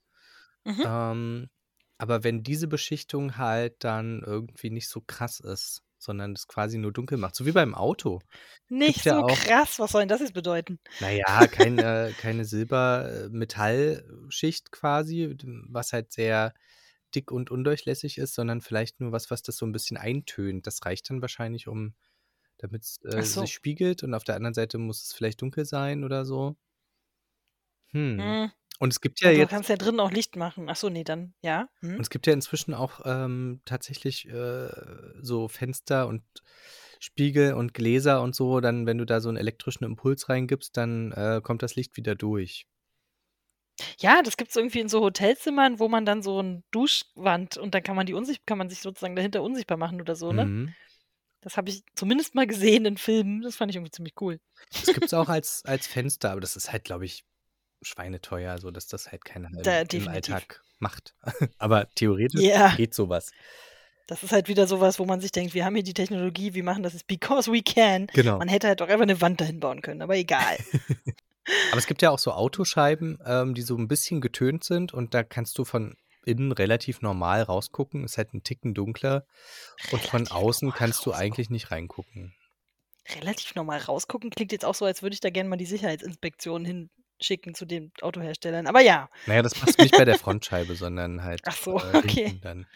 Mhm. Ähm, aber wenn diese Beschichtung halt dann irgendwie nicht so krass ist, sondern es quasi nur dunkel macht, so wie beim Auto. Nicht Gibt ja so auch krass, was soll denn das jetzt bedeuten? Na ja, keine keine Silber-Metall-Schicht quasi, d was halt sehr dick und undurchlässig ist, sondern vielleicht nur was, was das so 'n bisschen eintönt. Das reicht dann wahrscheinlich, um damit's, Ach äh, so. sich spiegelt und auf der anderen Seite muss es vielleicht dunkel sein oder so. Hm. Hm. Und es gibt ja Ja, du jetzt kannst ja drinnen auch Licht machen. Ach so, ne, dann ja, und mhm. es gibt ja inzwischen auch, ähm, tatsächlich, äh, so Fenster und Spiegel und Gläser und so, dann wenn du da so 'n elektrischen Impuls reingibst, dann, äh, kommt das Licht wieder durch. Ja, das gibt's irgendwie in so Hotelzimmern, wo man dann so 'n Duschwand und dann kann man die unsicht kann man sich sozusagen dahinter unsichtbar machen oder so, ne? Mhm. Das habe ich zumindest mal gesehen in Filmen. Das fand ich irgendwie ziemlich cool. Das gibt's auch als als Fenster, aber das ist halt, glaube ich, schweineteuer, sodass das halt keiner im Da im. Alltag macht. Aber theoretisch Ja. geht so was. Das ist halt wieder so was, wo man sich denkt: „Wir haben hier die Technologie, wir machen das jetzt because we can.“ Genau. Man hätte halt auch einfach 'ne Wand dahin bauen können, aber egal. Aber es gibt ja auch so Autoscheiben, ähm, die so 'n bisschen getönt sind und da kannst du von innen relativ normal rausgucken. Ist halt 'n Ticken dunkler und von Relativ außen normal kannst du eigentlich nicht reingucken. Relativ normal rausgucken klingt jetzt auch so, als würde ich da gerne mal die Sicherheitsinspektion hinschicken zu den Autoherstellern. Aber ja. Na ja, das du nicht bei der Frontscheibe, sondern halt, Ach so, äh, okay. dann,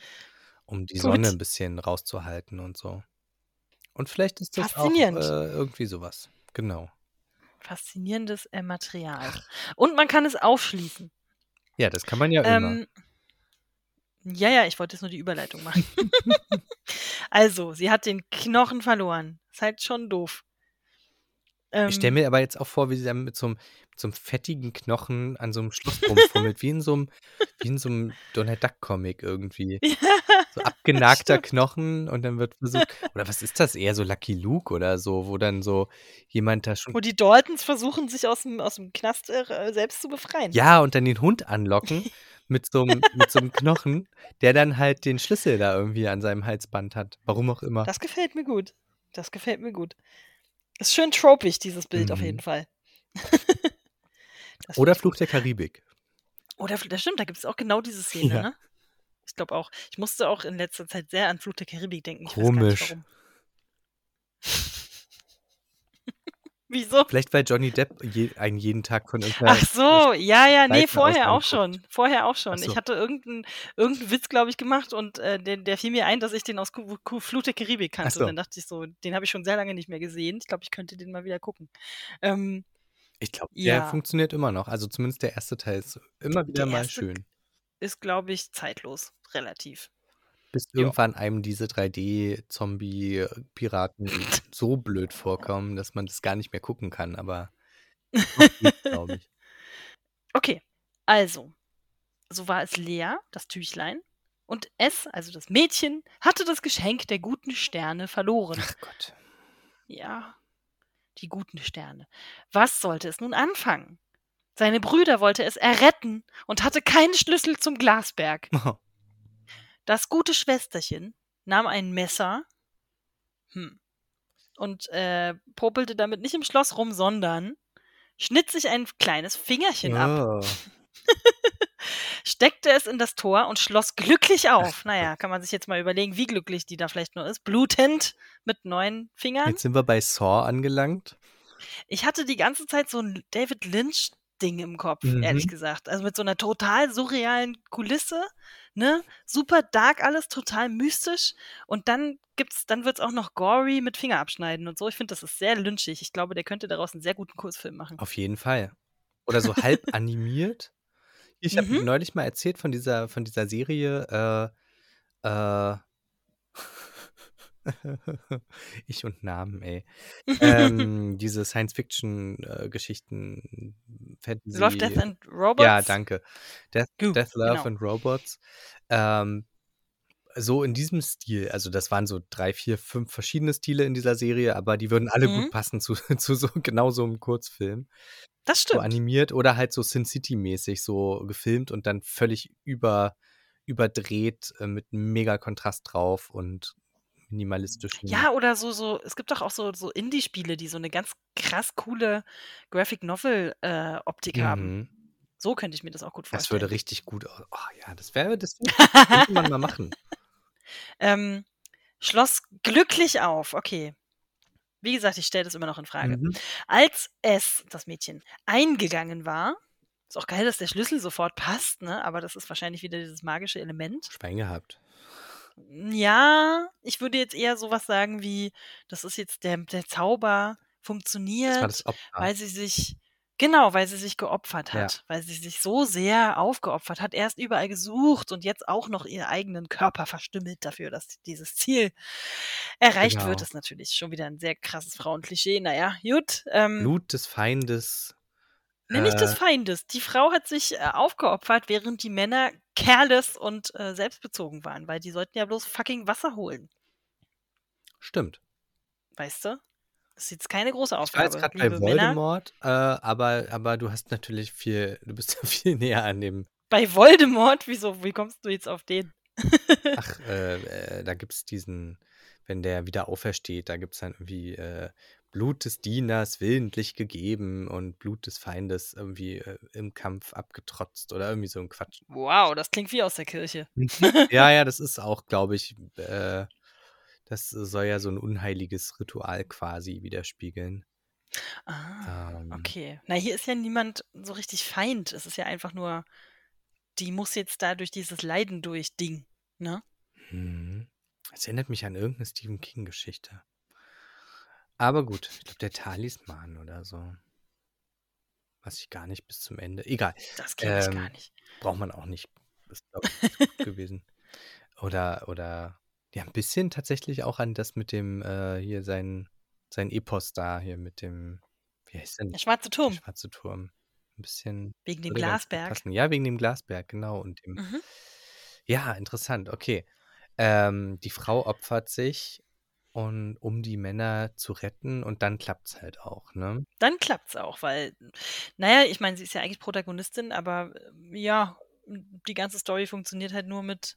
um die Sonne Gut. 'n bisschen rauszuhalten und so. Und vielleicht ist das auch, äh, irgendwie so was. Genau. Faszinierendes, äh, Material. Ach. Und man kann es aufschließen. Ja, das kann man ja immer. Ähm, ja, ja, ich wollte jetzt nur die Überleitung machen. Also, sie hat den Knochen verloren. Ist halt schon doof. Ich stelle Ähm mir aber jetzt auch vor, wie sie dann mit so 'm mit so 'm fettigen Knochen an so 'm Schloss rumfummelt, wie in so 'm wie in so 'm Donald Duck Comic irgendwie. Ja, So abgenagter stimmt. Knochen und dann wird versucht oder was ist das? Eher so Lucky Luke oder so, wo dann so jemand da schon Wo die Daltons versuchen, sich aus'm aus'm Knast, äh, selbst zu befreien. Ja, und dann den Hund anlocken mit so 'm mit so 'm Knochen, der dann halt den Schlüssel da irgendwie an seinem Halsband hat, warum auch immer. Das gefällt mir gut. Das gefällt mir gut. Ist schön tropig, dieses Bild auf jeden Mhm. Fall. Oder Fluch der Karibik. Oder das stimmt, da gibt's auch genau diese Szene, Ja. ne? Ich glaube auch. Ich musste auch in letzter Zeit sehr an Fluch der Karibik denken. Ich weiß gar nicht Komisch. warum. Wieso? Vielleicht, weil Johnny Depp je einen jeden Tag von 'ner Ach so, ja, ja, ne, aus vorher auch schon. Vorher auch schon. so. Ich hatte irgend 'n irgend 'n Witz, glaube ich, gemacht und, äh, der der fiel mir ein, dass ich den aus Ku Ku Fluch der Karibik kannte. Und so. dann dachte ich so, den habe ich schon sehr lange nicht mehr gesehen. Ich glaube, ich könnte den mal wieder gucken. Ähm, Ich glaube, der ja. funktioniert immer noch. Also, zumindest der 1. Teil ist immer wieder Der mal 1. schön. ist, glaube ich, zeitlos, relativ. Bis Ja. irgendwann einem diese 3D-Zombie-Piraten so blöd vorkommen, dass man das gar nicht mehr gucken kann, aber noch geht's, glaube ich. Okay, also, so war es leer, das Tüchlein, und es, also das Mädchen, hatte das Geschenk der guten Sterne verloren. Ach Gott. Ja, die guten Sterne. Was sollte es nun anfangen? Seine Brüder wollte es erretten und hatte keinen Schlüssel zum Glasberg. Das gute Schwesterchen nahm ein Messer hm, und, äh, popelte damit nicht im Schloss rum, sondern schnitt sich ein kleines Fingerchen ab. Oh. Steckte es in das Tor und schloss glücklich auf. Na ja, Gott. kann man sich jetzt mal überlegen, wie glücklich die da vielleicht nur ist. Blutend mit 9 Fingern. Jetzt sind wir bei Saw angelangt. Ich hatte die ganze Zeit so 'n David Lynch-Ding im Kopf, ehrlich Mhm. gesagt. Also, mit so 'ner total surrealen Kulisse, ne? Super dark alles, total mystisch. Und dann gibt's dann wird's auch noch gory mit Fingerabschneiden und so. Ich finde, das ist sehr lynchig. Ich glaube, der könnte daraus 'n sehr guten Kurzfilm machen. Auf jeden Fall. Oder so halb animiert. Ich habe Mhm. neulich mal erzählt von dieser von dieser Serie, äh, äh Ich und Namen, ey. Ähm, diese Science-Fiction-Geschichten, äh, Love, Death Fantasy and Robots? Ja, danke. Death Gu, Death, Love genau. and Robots. Ähm, so in diesem Stil. Also, das waren so 3, 4, 5 verschiedene Stile in dieser Serie, aber die würden alle gut Mhm. passen zu zu so genau so 'nem Kurzfilm. Das So stimmt. animiert oder halt so Sin City-mäßig so gefilmt und dann völlig über überdreht, äh, mit mega Kontrast drauf und minimalistischen Ja, oder so so es gibt doch auch so so Indie-Spiele, die so 'ne ganz krass coole Graphic Novel, äh, Optik haben. Mhm. So könnte ich mir das auch gut Das würde vorstellen. richtig gut au oh ja, das wäre das könnte man mal machen. Ähm, Schloss glücklich auf, okay. Wie gesagt, ich stelle das immer noch in Frage. Mhm. Als es, das Mädchen, eingegangen war ist auch geil, dass der Schlüssel sofort passt, ne, aber das ist wahrscheinlich wieder dieses magische Element. Schwein gehabt. Ja, ich würde jetzt eher so was sagen wie, das ist jetzt der der Zauber funktioniert, weil sie sich genau, weil sie sich geopfert Ja. hat, weil sie sich so sehr aufgeopfert hat, erst überall gesucht und jetzt auch noch ihren eigenen Körper verstümmelt dafür, dass dieses Ziel erreicht wird. Genau. Ist natürlich schon wieder 'n sehr krasses Frauenklischee. Na ja, gut, ähm Blut des Feindes, Ne, nicht des äh Feindes. Die Frau hat sich, äh, aufgeopfert, während die Männer careless und, äh, selbstbezogen waren, weil die sollten ja bloß fucking Wasser holen. Stimmt. Weißt du? Das ist jetzt keine große Ich war jetzt Aufgabe, grad bei. Voldemort, äh, aber aber du hast natürlich viel du bist ja viel näher an dem Bei Voldemort? Wieso wie kommst du jetzt auf den? Ach, äh, äh, da gibt's diesen wenn der wieder aufersteht, da gibt's dann irgendwie, äh, Blut des Dieners willentlich gegeben und Blut des Feindes irgendwie, äh, im Kampf abgetrotzt oder irgendwie so 'n Quatsch. Wow, das klingt wie aus der Kirche. Mhm. Ja, ja, das ist auch, glaube ich äh, das soll ja so 'n unheiliges Ritual quasi widerspiegeln. Ah, Ähm okay. Na, hier ist ja niemand so richtig Feind. Es ist ja einfach nur die muss jetzt da durch dieses Leiden durch Ding, ne? Mhm. Das erinnert mich an irgend 'ne Stephen-King-Geschichte. Aber gut, ich glaube, der Talisman oder so. Weiß ich gar nicht bis zum Ende. Egal. Das kenne ich gar Ähm, nicht. braucht man auch nicht. Ist, glaube ich, gut gewesen. Oder oder ja, 'n bisschen tatsächlich auch an das mit dem, äh hier sein sein Epos da hier mit dem wie heißt denn Der Schwarze der Turm. Schwarze Turm. 'N bisschen Wegen dem Glasberg? Ja, wegen dem Glasberg, genau und dem Mhm. ja, interessant, okay. Ähm, die Frau opfert sich und um die Männer zu retten und dann klappt's halt auch, ne? Dann klappt's auch, weil na ja, ich meine, sie ist ja eigentlich Protagonistin, aber, äh, ja, die ganze Story funktioniert halt nur mit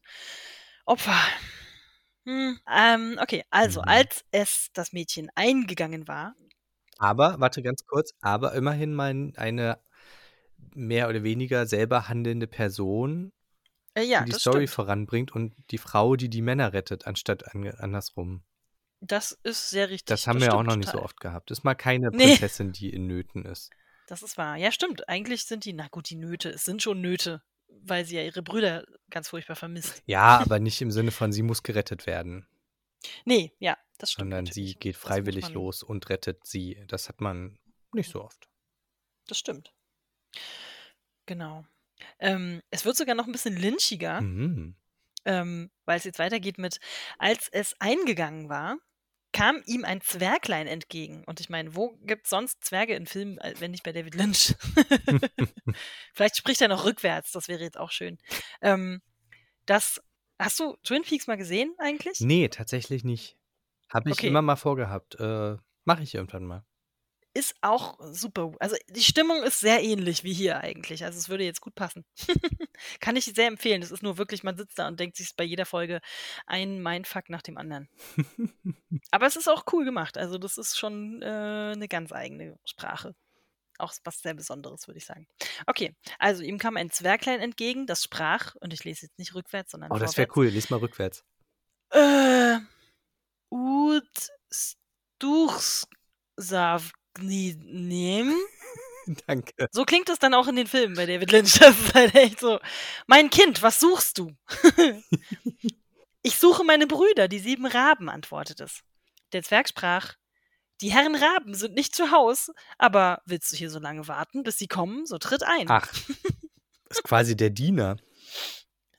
Opfer. Hm, ähm, okay, also, Mhm. als es das Mädchen eingegangen war Aber warte ganz kurz, aber immerhin mal eine mehr oder weniger selber handelnde Person, Äh, ja, die die Story stimmt. voranbringt und die Frau, die die Männer rettet, anstatt andersrum. Das ist sehr richtig. Das haben Das wir auch noch nicht so total. oft gehabt. Ist mal keine Ne. Prinzessin, die in Nöten ist. Das ist wahr. Ja, stimmt. Eigentlich sind die na gut, die Nöte es sind schon Nöte, weil sie ja ihre Brüder ganz furchtbar vermisst. Ja, aber nicht im Sinne von, sie muss gerettet werden. Ne, ja, das stimmt Sondern natürlich. sie geht freiwillig los und rettet sie. Das hat man nicht so oft. Das stimmt. Genau. Ähm, es wird sogar noch 'n bisschen lynchiger, Mhm. ähm, weil's jetzt weitergeht mit: Als es eingegangen war, kam ihm ein Zwerglein entgegen. Und ich meine, wo gibt's sonst Zwerge in Filmen, äh, wenn nicht bei David Lynch? Vielleicht spricht er noch rückwärts, das wäre jetzt auch schön. Ähm, das hast du Twin Peaks mal gesehen eigentlich? Ne, tatsächlich nicht. Habe ich Okay. immer mal vorgehabt. Äh, mache ich irgendwann mal. Ist auch super also, die Stimmung ist sehr ähnlich wie hier eigentlich. Also, es würde jetzt gut passen. Kann ich sehr empfehlen. Das ist nur wirklich man sitzt da und denkt sich bei jeder Folge ein Mindfuck nach dem anderen. Aber es ist auch cool gemacht. Also, das ist schon, äh, 'ne ganz eigene Sprache. Auch was sehr Besonderes, würde ich sagen. Okay, also, ihm kam ein Zwerglein entgegen, das sprach und ich lese jetzt nicht rückwärts, sondern Oh, das wäre cool. Lies mal rückwärts. Äh, ut stuchs savgnim. Danke. So klingt es dann auch in den Filmen bei David Lynch. Das ist halt echt so: „Mein Kind, was suchst du?“ „Ich suche meine Brüder, die 7 Raben“, antwortet es. Der Zwerg sprach: „Die Herren Raben sind nicht zu Haus, aber willst du hier so lange warten, bis sie kommen, so tritt ein.“ Ach, ist quasi der Diener.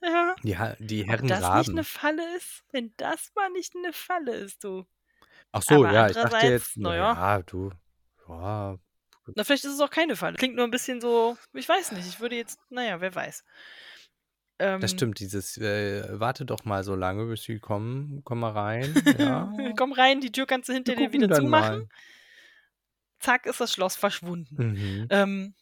Ja. Die, Ha- die Ob Herren das nicht Raben. eine Falle ist? Wenn das mal nicht eine Falle ist, du. Ach so, Aber ja, ich dachte jetzt, naja. naja, du, ja, Na, vielleicht ist es auch keine Falle. Klingt nur ein bisschen so, ich weiß nicht. Ich würde jetzt, naja, wer weiß. Ähm, das stimmt, dieses, äh, warte doch mal so lange, bis sie kommen, komm mal rein, ja. Komm rein, die Tür kannst du hinter dir wieder zumachen. mal. Zack, ist das Schloss verschwunden. Mhm. Ähm,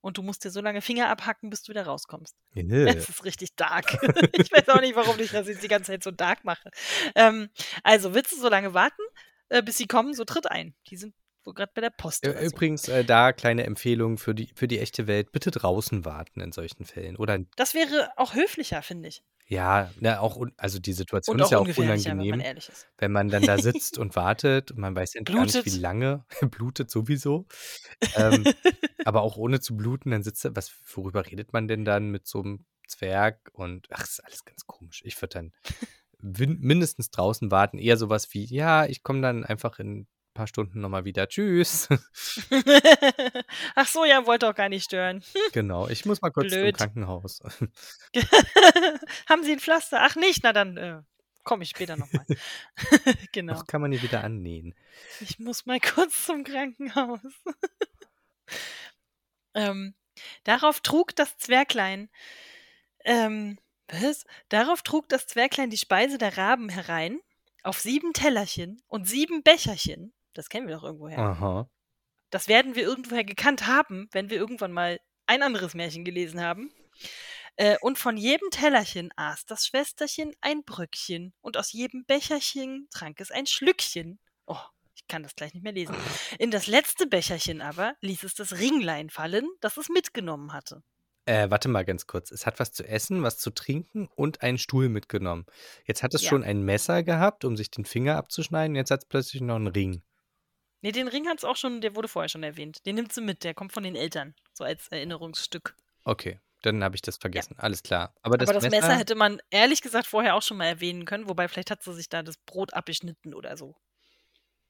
und du musst dir so lange Finger abhacken, bis du wieder rauskommst. Nö. Es ist richtig dark. ich weiß auch nicht, warum ich das jetzt die ganze Zeit so dark mache. Ähm, also, willst du so lange warten, äh, bis sie kommen? So tritt ein. Die sind gerade bei der Post. Ü- Oder so. Übrigens, äh, da kleine Empfehlung für die, für die echte Welt, bitte draußen warten in solchen Fällen. Oder Das wäre auch höflicher, finde ich. ja, na, auch, also die Situation ist ja auch ungefährlicher, wenn man unangenehm, ehrlich ist. wenn man dann da sitzt und wartet und man weiß ja gar nicht, wie lange, blutet sowieso. Ähm, aber auch ohne zu bluten, dann sitzt er, was, worüber redet man denn dann mit so einem Zwerg und ach, ist alles ganz komisch. Ich würde dann mindestens draußen warten, eher sowas wie, ja, ich komme dann einfach in paar Stunden nochmal wieder. Tschüss. Ach so, ja, wollte auch gar nicht stören. genau, ich muss mal kurz zum Blöd. Krankenhaus. Haben Sie ein Pflaster? Ach nicht, na dann äh, komme ich später nochmal. genau. Noch kann man die wieder annähen. Ich muss mal kurz zum Krankenhaus. ähm, darauf trug das Zwerglein, ähm, was? Darauf trug das Zwerglein die Speise der Raben herein, auf sieben Tellerchen und sieben Becherchen. Das kennen wir doch irgendwoher. Aha. Das werden wir irgendwoher gekannt haben, wenn wir irgendwann mal ein anderes Märchen gelesen haben. Äh, und von jedem Tellerchen aß das Schwesterchen ein Bröckchen und aus jedem Becherchen trank es ein Schlückchen. Oh, ich kann das gleich nicht mehr lesen. In das letzte Becherchen aber ließ es das Ringlein fallen, das es mitgenommen hatte. Äh, warte mal ganz kurz. Es hat was zu essen, was zu trinken und einen Stuhl mitgenommen. Jetzt hat es Ja. schon ein Messer gehabt, um sich den Finger abzuschneiden. Jetzt hat es plötzlich noch einen Ring. Nee, den Ring hat es auch schon, der wurde vorher schon erwähnt. Den nimmt sie mit, der kommt von den Eltern, so als Erinnerungsstück. Okay, dann habe ich das vergessen. Alles klar. Aber das, Aber das Messer, Messer, hätte man ehrlich gesagt vorher auch schon mal erwähnen können, wobei vielleicht hat sie sich da das Brot abgeschnitten oder so.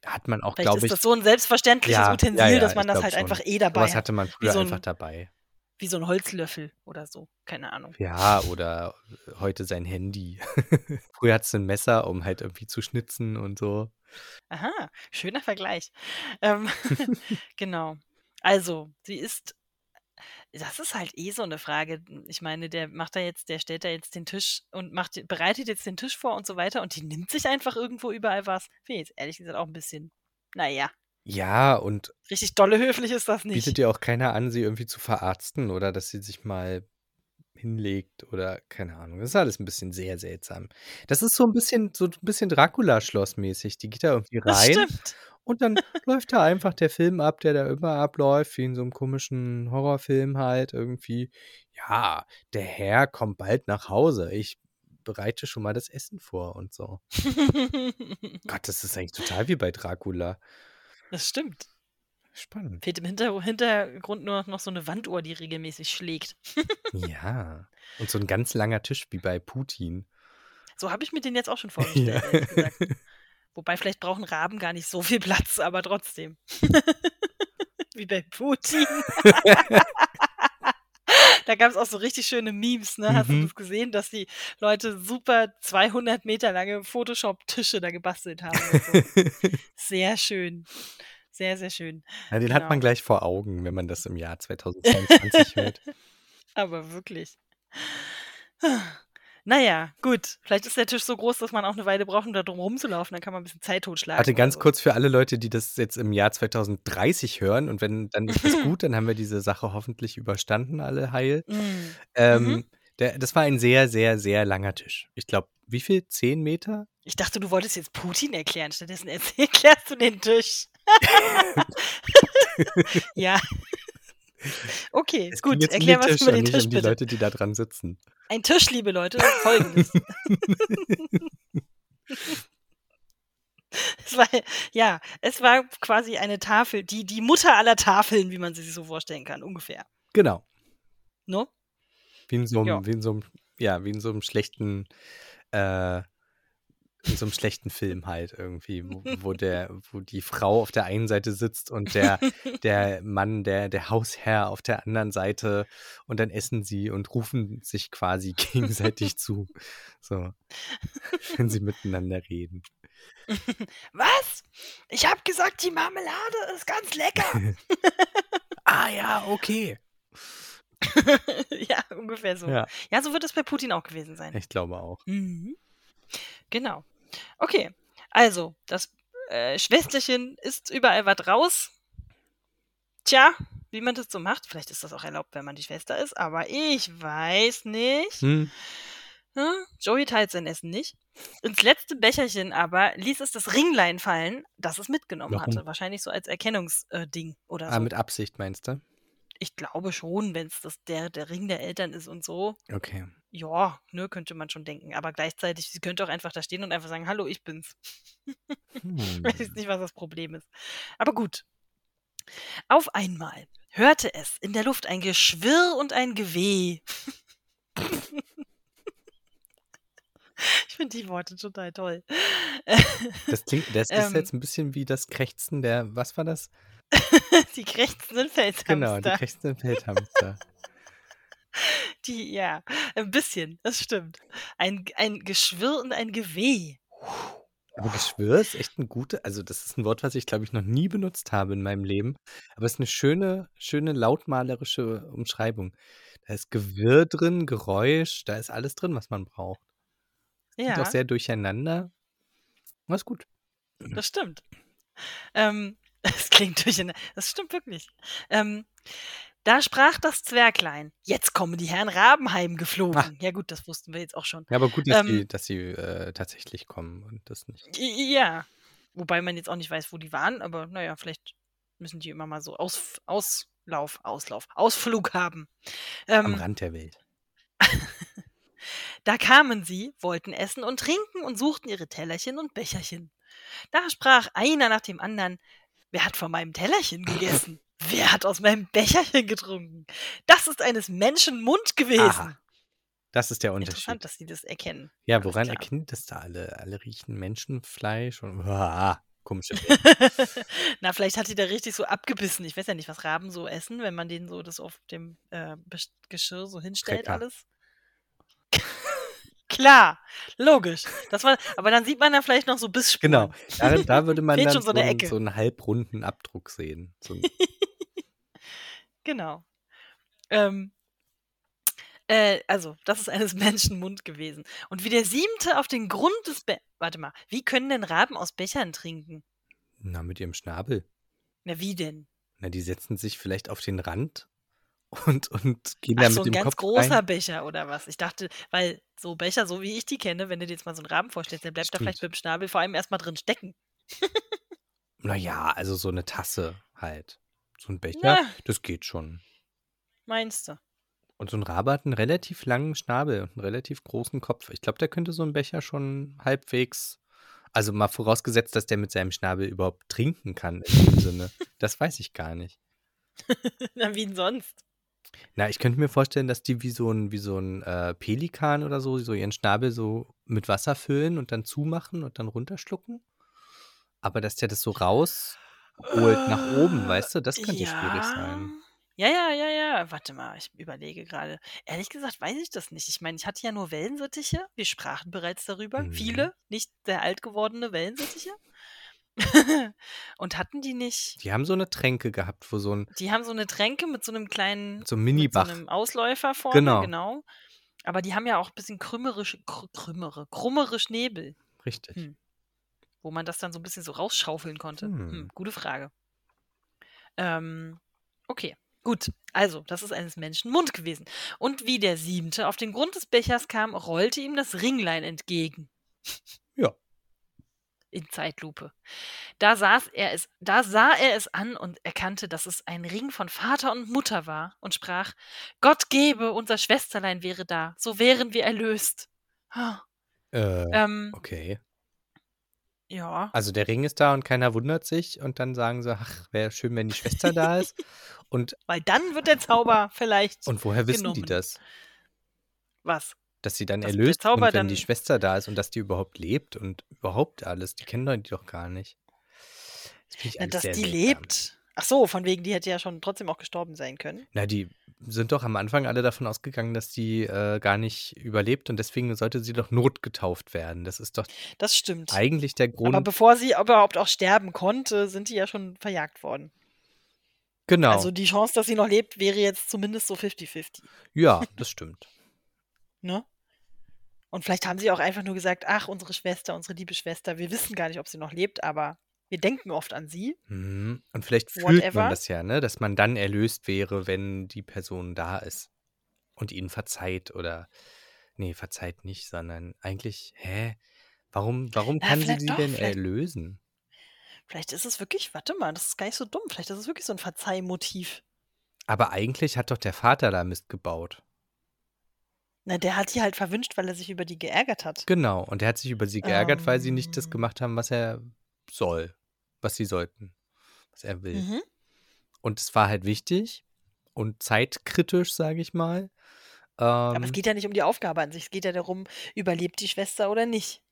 hat man auch, Vielleicht glaube ist ich. das so ein selbstverständliches Ja, Utensil, ja, ja, dass man das halt schon. einfach eh dabei hat. hatte man früher so ein- einfach dabei. Wie so ein Holzlöffel oder so. Keine Ahnung. Ja, oder heute sein Handy. früher hat es ein Messer, um halt irgendwie zu schnitzen und so. Aha, schöner Vergleich. Ähm, genau. Also, sie ist. Das ist halt eh so eine Frage. Ich meine, der macht da jetzt, der stellt da jetzt den Tisch und macht, bereitet jetzt den Tisch vor und so weiter und die nimmt sich einfach irgendwo überall was. Finde ich jetzt ehrlich gesagt auch ein bisschen, naja, Ja, und richtig dolle höflich ist das nicht. bietet dir auch keiner an, sie irgendwie zu verarzten oder dass sie sich mal hinlegt oder keine Ahnung. Das ist alles ein bisschen sehr seltsam. Das ist so ein bisschen, so ein bisschen Dracula-Schloss-mäßig. Die geht da irgendwie das rein stimmt. und dann läuft da einfach der Film ab, der da immer abläuft, wie in so einem komischen Horrorfilm halt irgendwie. Ja, der Herr kommt bald nach Hause. Ich bereite schon mal das Essen vor und so. Gott, das ist eigentlich total wie bei Dracula. Das stimmt. Spannend. Fehlt im Hinter Hintergrund nur noch so eine Wanduhr, die regelmäßig schlägt. Ja. Und so ein ganz langer Tisch wie bei Putin. So habe ich mir den jetzt auch schon vorgestellt, Ja. Wobei vielleicht brauchen Raben gar nicht so viel Platz, aber trotzdem. Wie bei Putin. Da gab es auch so richtig schöne Memes, ne? Hast du Mhm. das gesehen, dass die Leute super 200 Meter lange Photoshop-Tische da gebastelt haben? So. Sehr schön. Sehr, sehr schön. Ja, den hat man Genau. gleich vor Augen, wenn man das im Jahr 2022 hört. Aber wirklich. Naja, gut. Vielleicht ist der Tisch so groß, dass man auch eine Weile braucht, um da drum rumzulaufen. Dann kann man ein bisschen Zeit totschlagen. Warte, ganz so. kurz für alle Leute, die das jetzt im Jahr 2030 hören und wenn dann ist das gut, dann haben wir diese Sache hoffentlich überstanden, alle heil. Mm. Ähm, Mhm. der, das war ein sehr, sehr, sehr langer Tisch. Ich glaube, wie viel? Zehn Meter? Ich dachte, du wolltest jetzt Putin erklären. Stattdessen erklärst du den Tisch. ja. Okay, Es gut. um Erklär den was Tisch über den Tisch, um die bitte. Leute, die da dran sitzen. Ein Tisch, liebe Leute, folgendes. es war, ja, es war quasi eine Tafel, die, die Mutter aller Tafeln, wie man sie sich so vorstellen kann, ungefähr. Genau. No? Wie in so einem, Ja. wie in so einem, ja, wie in so einem schlechten äh, In so einem schlechten Film halt irgendwie, wo wo der wo die Frau auf der einen Seite sitzt und der der Mann, der der Hausherr auf der anderen Seite und dann essen sie und rufen sich quasi gegenseitig zu, so, wenn sie miteinander reden. „Was? Ich habe gesagt, die Marmelade ist ganz lecker.“ „Ah ja, okay.“ Ja, ungefähr so. Ja. Ja, so wird es bei Putin auch gewesen sein. Ich glaube auch. Mhm. Genau. Okay, also, das, äh, Schwesterchen isst überall was raus. Tja, wie man das so macht. Vielleicht ist das auch erlaubt, wenn man die Schwester ist, aber ich weiß nicht. Hm. Hm, Joey teilt sein Essen nicht. Ins letzte Becherchen aber ließ es das Ringlein fallen, das es mitgenommen Warum? hatte. Wahrscheinlich so als Erkennungsding oder Ah, so. mit Absicht meinst du? Ich glaube schon, wenn's das der der Ring der Eltern ist und so. Okay. Ja, ne, könnte man schon denken. Aber gleichzeitig, sie könnte auch einfach da stehen und einfach sagen: „Hallo, ich bin's.“ Weiß Hm. nicht, was das Problem ist. Aber gut. Auf einmal hörte es in der Luft ein Geschwirr und ein Geweh. Ich finde die Worte total toll. Das klingt das ist Ähm. jetzt 'n bisschen wie das Krächzen der was war das? Die krächzenden Genau, die Feldhamster. krächzenden Feldhamster. Die ja, ein bisschen, das stimmt. Ein ein Geschwirr und ein Geweh. Aber Geschwirr ist echt 'n gute also, das ist 'n Wort, was ich, glaube ich, noch nie benutzt habe in meinem Leben. Aber es ist 'ne schöne schöne lautmalerische Umschreibung. Da ist Gewirr drin, Geräusch, da ist alles drin, was man braucht. Klingt auch Ja. sehr durcheinander. Ist gut. Das stimmt. Ähm, es klingt durcheina das stimmt wirklich. Ähm, da sprach das Zwerglein: „Jetzt kommen die Herren Raben Ah. heimgeflogen.“ Ja gut, das wussten wir jetzt auch schon. Ja, aber gut, dass Ähm. sie dass sie, äh, tatsächlich kommen und das nicht ja. Wobei man jetzt auch nicht weiß, wo die waren, aber na ja, vielleicht müssen die immer mal so Ausf Auslauf Auslauf Ausflug haben. am Ähm. Rand der Welt. Da kamen sie, wollten essen und trinken und suchten ihre Tellerchen und Becherchen. Da sprach einer nach dem anderen: „Wer hat von meinem Tellerchen gegessen? Wer hat aus meinem Becherchen getrunken? Das ist eines Menschen Mund gewesen.“ Aha. Das ist der Unterschied. Interessant, dass sie das erkennen. Ja, woran klar. erkennen das da alle? Alle riechen Menschenfleisch und komische Welt. Na, vielleicht hat die da richtig so abgebissen. Ich weiß ja nicht, was Raben so essen, wenn man denen so das auf dem, äh, Geschirr so hinstellt Cracker. alles. Klar, logisch. Das war aber dann sieht man da vielleicht noch so Bissspuren. Genau. Da da würde man dann so so 'ne 'n Ecke. so 'n halbrunden Abdruck sehen. So Genau. Ähm. Äh, also, das ist eines Menschen Mund gewesen. Und wie der 7. auf den Grund des Be warte mal, wie können denn Raben aus Bechern trinken? Na, mit ihrem Schnabel. Na, wie denn? Na, die setzen sich vielleicht auf den Rand und und gehen Ach, da so mit dem ganz Kopf großer rein. Becher oder was? Ich dachte, weil so Becher, so wie ich die kenne, wenn du dir jetzt mal so 'n Raben vorstellst, der bleibt da vielleicht Stimmt. mit'm Schnabel vor allem erst mal drin stecken. Na ja, also so 'ne Tasse halt. So 'n Becher, Na. das geht schon. Meinst du? Und so 'n Rabe hat 'n relativ langen Schnabel und 'n relativ großen Kopf. Ich glaube, der könnte so 'n Becher schon halbwegs also mal vorausgesetzt, dass der mit seinem Schnabel überhaupt trinken kann in dem Sinne. Das weiß ich gar nicht. Na, wie 'n sonst? Na, ich könnte mir vorstellen, dass die wie so 'n wie so 'n, äh, Pelikan oder so so ihren Schnabel so mit Wasser füllen und dann zumachen und dann runterschlucken. Aber dass der das so rausholt nach oben, weißt du, das könnte schwierig sein. Ja, ja, ja, ja. Warte mal, ich überlege grade. Ehrlich gesagt weiß ich das nicht. Ich meine, ich hatte ja nur Wellensittiche. Wir sprachen bereits darüber. Mhm. Viele, nicht sehr alt gewordene Wellensittiche. Und hatten die nicht Die haben so 'ne Tränke gehabt, wo so 'n die haben so 'ne Tränke mit so 'nem kleinen so 'n mit so Minibach. 'nem Ausläufer vorne, Genau. genau. Aber die haben ja auch bisschen krümerisch krü krümmere krummere Schnäbel. Richtig. Hm. Wo man das dann so 'n bisschen so rausschaufeln konnte. Hm, Hm. gute Frage. Ähm, okay, gut. Also, das ist eines Menschen Mund gewesen. Und wie der 7. auf den Grund des Bechers kam, rollte ihm das Ringlein entgegen. Ja. In Zeitlupe. Da saß er es da sah er es an und erkannte, dass es ein Ring von Vater und Mutter war und sprach: „Gott gebe, unser Schwesterlein wäre da, so wären wir erlöst.“ Ha. Äh, Ähm. okay. Ja. Also, der Ring ist da und keiner wundert sich und dann sagen sie: „Ach, wäre schön, wenn die Schwester da ist.“ Und Weil dann wird der Zauber vielleicht und woher wissen die genommen. das? Was? Dass sie dann Dass erlöst und wenn die dann Schwester da ist und dass die überhaupt lebt und überhaupt alles. Die kennen die doch gar nicht. Das ich Na, dass die seltsam. lebt. Ach so, von wegen, die hätte ja schon trotzdem auch gestorben sein können. Na, die sind doch am Anfang alle davon ausgegangen, dass die äh, gar nicht überlebt und deswegen sollte sie doch notgetauft werden. Das ist doch Das stimmt. eigentlich der Aber Grund. bevor sie überhaupt auch sterben konnte, sind die ja schon verjagt worden. Genau. Also die Chance, dass sie noch lebt, wäre jetzt zumindest so 50-50. Ja, das stimmt. Ne? Und vielleicht haben sie auch einfach nur gesagt, ach, unsere Schwester, unsere liebe Schwester, wir wissen gar nicht, ob sie noch lebt, aber wir denken oft an sie. Mhm. Und vielleicht fühlt Whatever. man das ja, ne? Dass man dann erlöst wäre, wenn die Person da ist und ihnen verzeiht oder nee, verzeiht nicht, sondern eigentlich, hä? Warum, warum Na, kann sie sie doch, denn vielleicht- erlösen? Vielleicht ist es wirklich, warte mal, das ist gar nicht so dumm. Vielleicht ist es wirklich so ein Verzeihmotiv. Aber eigentlich hat doch der Vater da Mist gebaut. Na, der hat die halt verwünscht, weil er sich über die geärgert hat. Genau. Und er hat sich über sie geärgert, weil sie nicht das Ähm. gemacht haben, was er soll, was sie sollten, was er will. Mhm. Und es war halt wichtig und zeitkritisch, sage ich mal. Aber es Ähm, geht ja nicht um die Aufgabe an sich. Es geht ja darum, überlebt die Schwester oder nicht.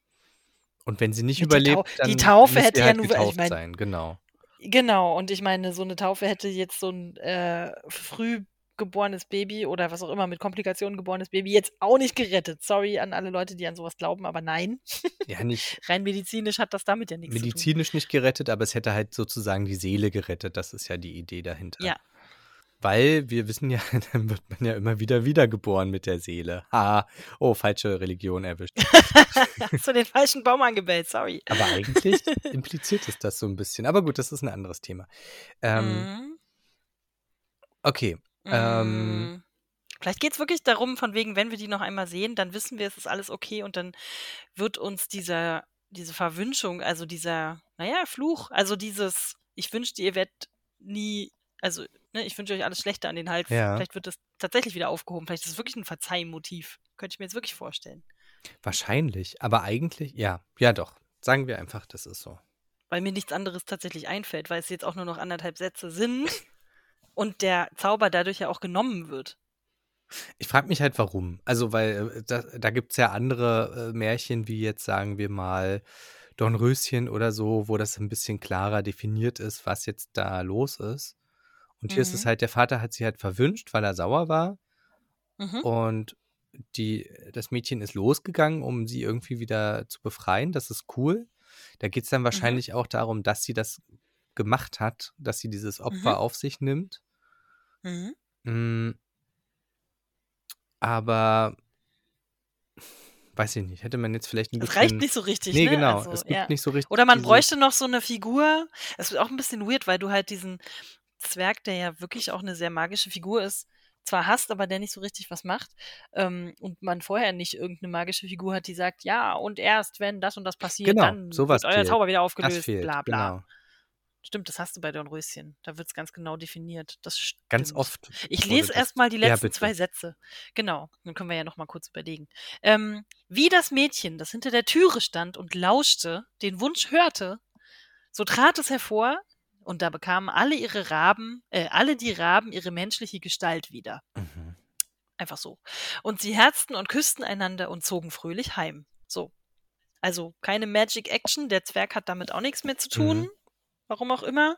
und wenn sie nicht Mit Tau- überlebt, dann die Taufe hätte sie ja halt nur- ich getauft mein- sein. Genau. Genau, und ich meine, so eine Taufe hätte jetzt so ein äh, früh geborenes Baby oder was auch immer mit Komplikationen geborenes Baby jetzt auch nicht gerettet. Sorry an alle Leute, die an sowas glauben, aber nein. Ja, nicht Rein medizinisch hat das damit ja nichts zu tun. medizinisch nicht gerettet, aber es hätte halt sozusagen die Seele gerettet. Das ist ja die Idee dahinter. Ja. Weil wir wissen ja, dann wird man ja immer wieder wiedergeboren mit der Seele. Ha, oh, falsche Religion erwischt. Hast du den falschen Baum angebellt, sorry. Aber eigentlich impliziert es das so ein bisschen. Aber gut, das ist ein anderes Thema. Ähm, Mhm. Okay. Ähm, Mm. Vielleicht geht es wirklich darum, von wegen, wenn wir die noch einmal sehen, dann wissen wir, es ist alles okay und dann wird uns dieser, diese Verwünschung, also dieser, naja, Fluch, also dieses, ich wünschte, ihr werdet nie, also, ne, ich wünsche euch alles Schlechte an den Hals. Ja. Vielleicht wird das tatsächlich wieder aufgehoben. Vielleicht ist es wirklich ein Verzeihmotiv. Könnte ich mir jetzt wirklich vorstellen. wahrscheinlich. Aber eigentlich, ja, ja doch. Sagen wir einfach, das ist so. Weil mir nichts anderes tatsächlich einfällt, weil es jetzt auch nur noch anderthalb Sätze sind und der Zauber dadurch ja auch genommen wird. Ich frage mich halt, warum. Also, weil äh, da, da gibt es ja andere äh, Märchen, wie jetzt sagen wir mal Dornröschen oder so, wo das ein bisschen klarer definiert ist, was jetzt da los ist. Und hier ist es Mhm. halt, der Vater hat sie halt verwünscht, weil er sauer war. Mhm. Und die, das Mädchen ist losgegangen, um sie irgendwie wieder zu befreien. Das ist cool. Da geht es dann wahrscheinlich auch darum, dass sie das gemacht hat, dass sie dieses Opfer Mhm. auf sich nimmt. Mhm. Mm, aber weiß ich nicht, hätte man jetzt vielleicht ein bisschen. reicht nicht so richtig, Nee, ne? genau. Also, es gibt ja. nicht so richtig. Oder man bräuchte noch so eine Figur. Es ist auch ein bisschen weird, weil du halt diesen Zwerg, der ja wirklich auch eine sehr magische Figur ist, zwar hast, aber der nicht so richtig was macht. Ähm, und man vorher nicht irgendeine magische Figur hat, die sagt, ja, und erst wenn das und das passiert, Genau, dann sowas wird euer fehlt. Zauber wieder aufgelöst, fehlt, bla bla. genau. Stimmt, das hast du bei Dornröschen. Da wird es ganz genau definiert. Das stimmt. Ganz oft. Ich lese erstmal die Ja, letzten bitte. zwei Sätze. Genau, dann können wir ja noch mal kurz überlegen. Ähm, wie das Mädchen, das hinter der Türe stand und lauschte, den Wunsch hörte, so trat es hervor und da bekamen alle ihre Raben, äh, alle die Raben ihre menschliche Gestalt wieder. Mhm. Einfach so. Und sie herzten und küssten einander und zogen fröhlich heim. So. Also keine Magic Action, der Zwerg hat damit auch nichts mehr zu tun. Mhm. Warum auch immer.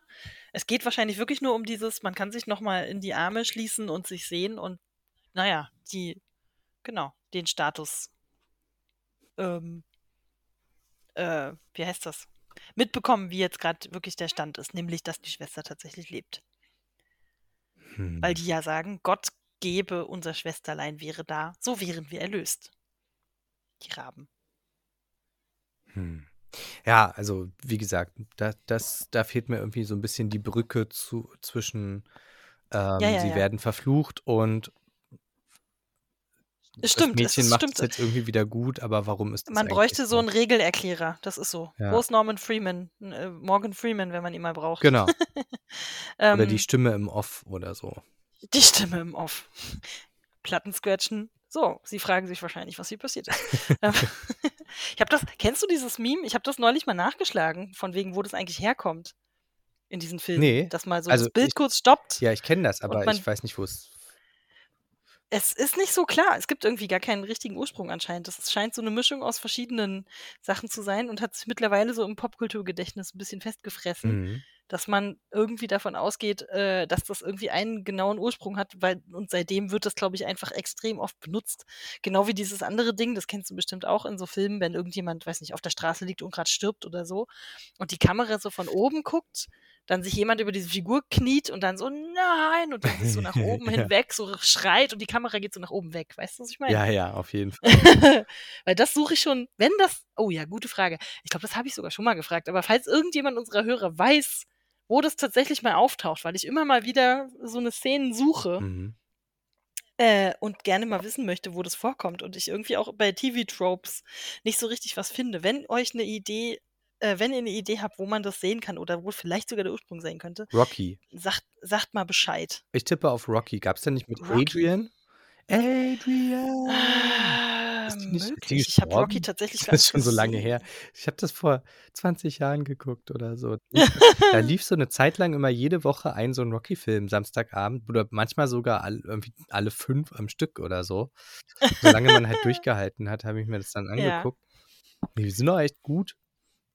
Es geht wahrscheinlich wirklich nur um dieses, man kann sich nochmal in die Arme schließen und sich sehen und, naja, die, genau, den Status, ähm, äh, wie heißt das? Mitbekommen, wie jetzt gerade wirklich der Stand ist, nämlich, dass die Schwester tatsächlich lebt. Hm. Weil die ja sagen, Gott gebe, unser Schwesterlein wäre da, so wären wir erlöst. Die Raben. Hm. Ja, also wie gesagt, da, das, da fehlt mir irgendwie so ein bisschen die Brücke zu, zwischen ähm, Ja, ja, sie ja. werden verflucht und stimmt, das Mädchen macht es jetzt irgendwie wieder gut, aber warum ist das Man bräuchte so einen Regelerklärer, das ist so. Ja. Wo ist Norman Freeman? Äh, Morgan Freeman, wenn man ihn mal braucht. Genau. Ähm, Oder die Stimme im Off oder so. die Stimme im Off. Platten scratchen. So, sie fragen sich wahrscheinlich, was hier passiert ist. Ähm, ich habe das, kennst du dieses Meme? Ich habe das neulich mal nachgeschlagen, von wegen, wo das eigentlich herkommt in diesen Filmen. Nee, Dass mal so also das Bild ich- kurz stoppt. Ja, ich kenne das, aber man- ich weiß nicht, wo es. Es ist nicht so klar. Es gibt irgendwie gar keinen richtigen Ursprung anscheinend. Das scheint so eine Mischung aus verschiedenen Sachen zu sein und hat sich mittlerweile so im Popkulturgedächtnis ein bisschen festgefressen, Mhm. Dass man irgendwie davon ausgeht, äh, dass das irgendwie einen genauen Ursprung hat, weil und seitdem wird das, glaube ich, einfach extrem oft benutzt. Genau wie dieses andere Ding, das kennst du bestimmt auch in so Filmen, wenn irgendjemand, weiß nicht, auf der Straße liegt und gerade stirbt oder so und die Kamera so von oben guckt, dann sich jemand über diese Figur kniet und dann so nein und dann so nach oben Ja. hinweg so schreit und die Kamera geht so nach oben weg. Weißt du, was ich meine? Ja, ja, auf jeden Fall. Weil das suche ich schon, wenn das, oh ja, gute Frage. Ich glaube, das habe ich sogar schon mal gefragt. Aber falls irgendjemand unserer Hörer weiß, wo das tatsächlich mal auftaucht, weil ich immer mal wieder so eine Szene suche Mhm. äh, und gerne mal wissen möchte, wo das vorkommt und ich irgendwie auch bei TV-Tropes nicht so richtig was finde. Wenn euch eine Idee, äh, wenn ihr eine Idee habt, wo man das sehen kann oder wo vielleicht sogar der Ursprung sein könnte, Rocky. sagt, sagt mal Bescheid. Ich tippe auf Rocky. Gab es denn nicht mit Rocky. Adrian? Adrian! Ah, Ist die nicht- ist die. Ich habe Rocky tatsächlich Das ist schon so lange her. Ich habe das vor 20 Jahren geguckt oder so. Da lief so eine Zeit lang immer jede Woche ein so ein Rocky-Film Samstagabend oder manchmal sogar all, irgendwie alle fünf am Stück oder so. Solange man halt durchgehalten hat, habe ich mir das dann Ja. angeguckt. Die sind doch echt gut.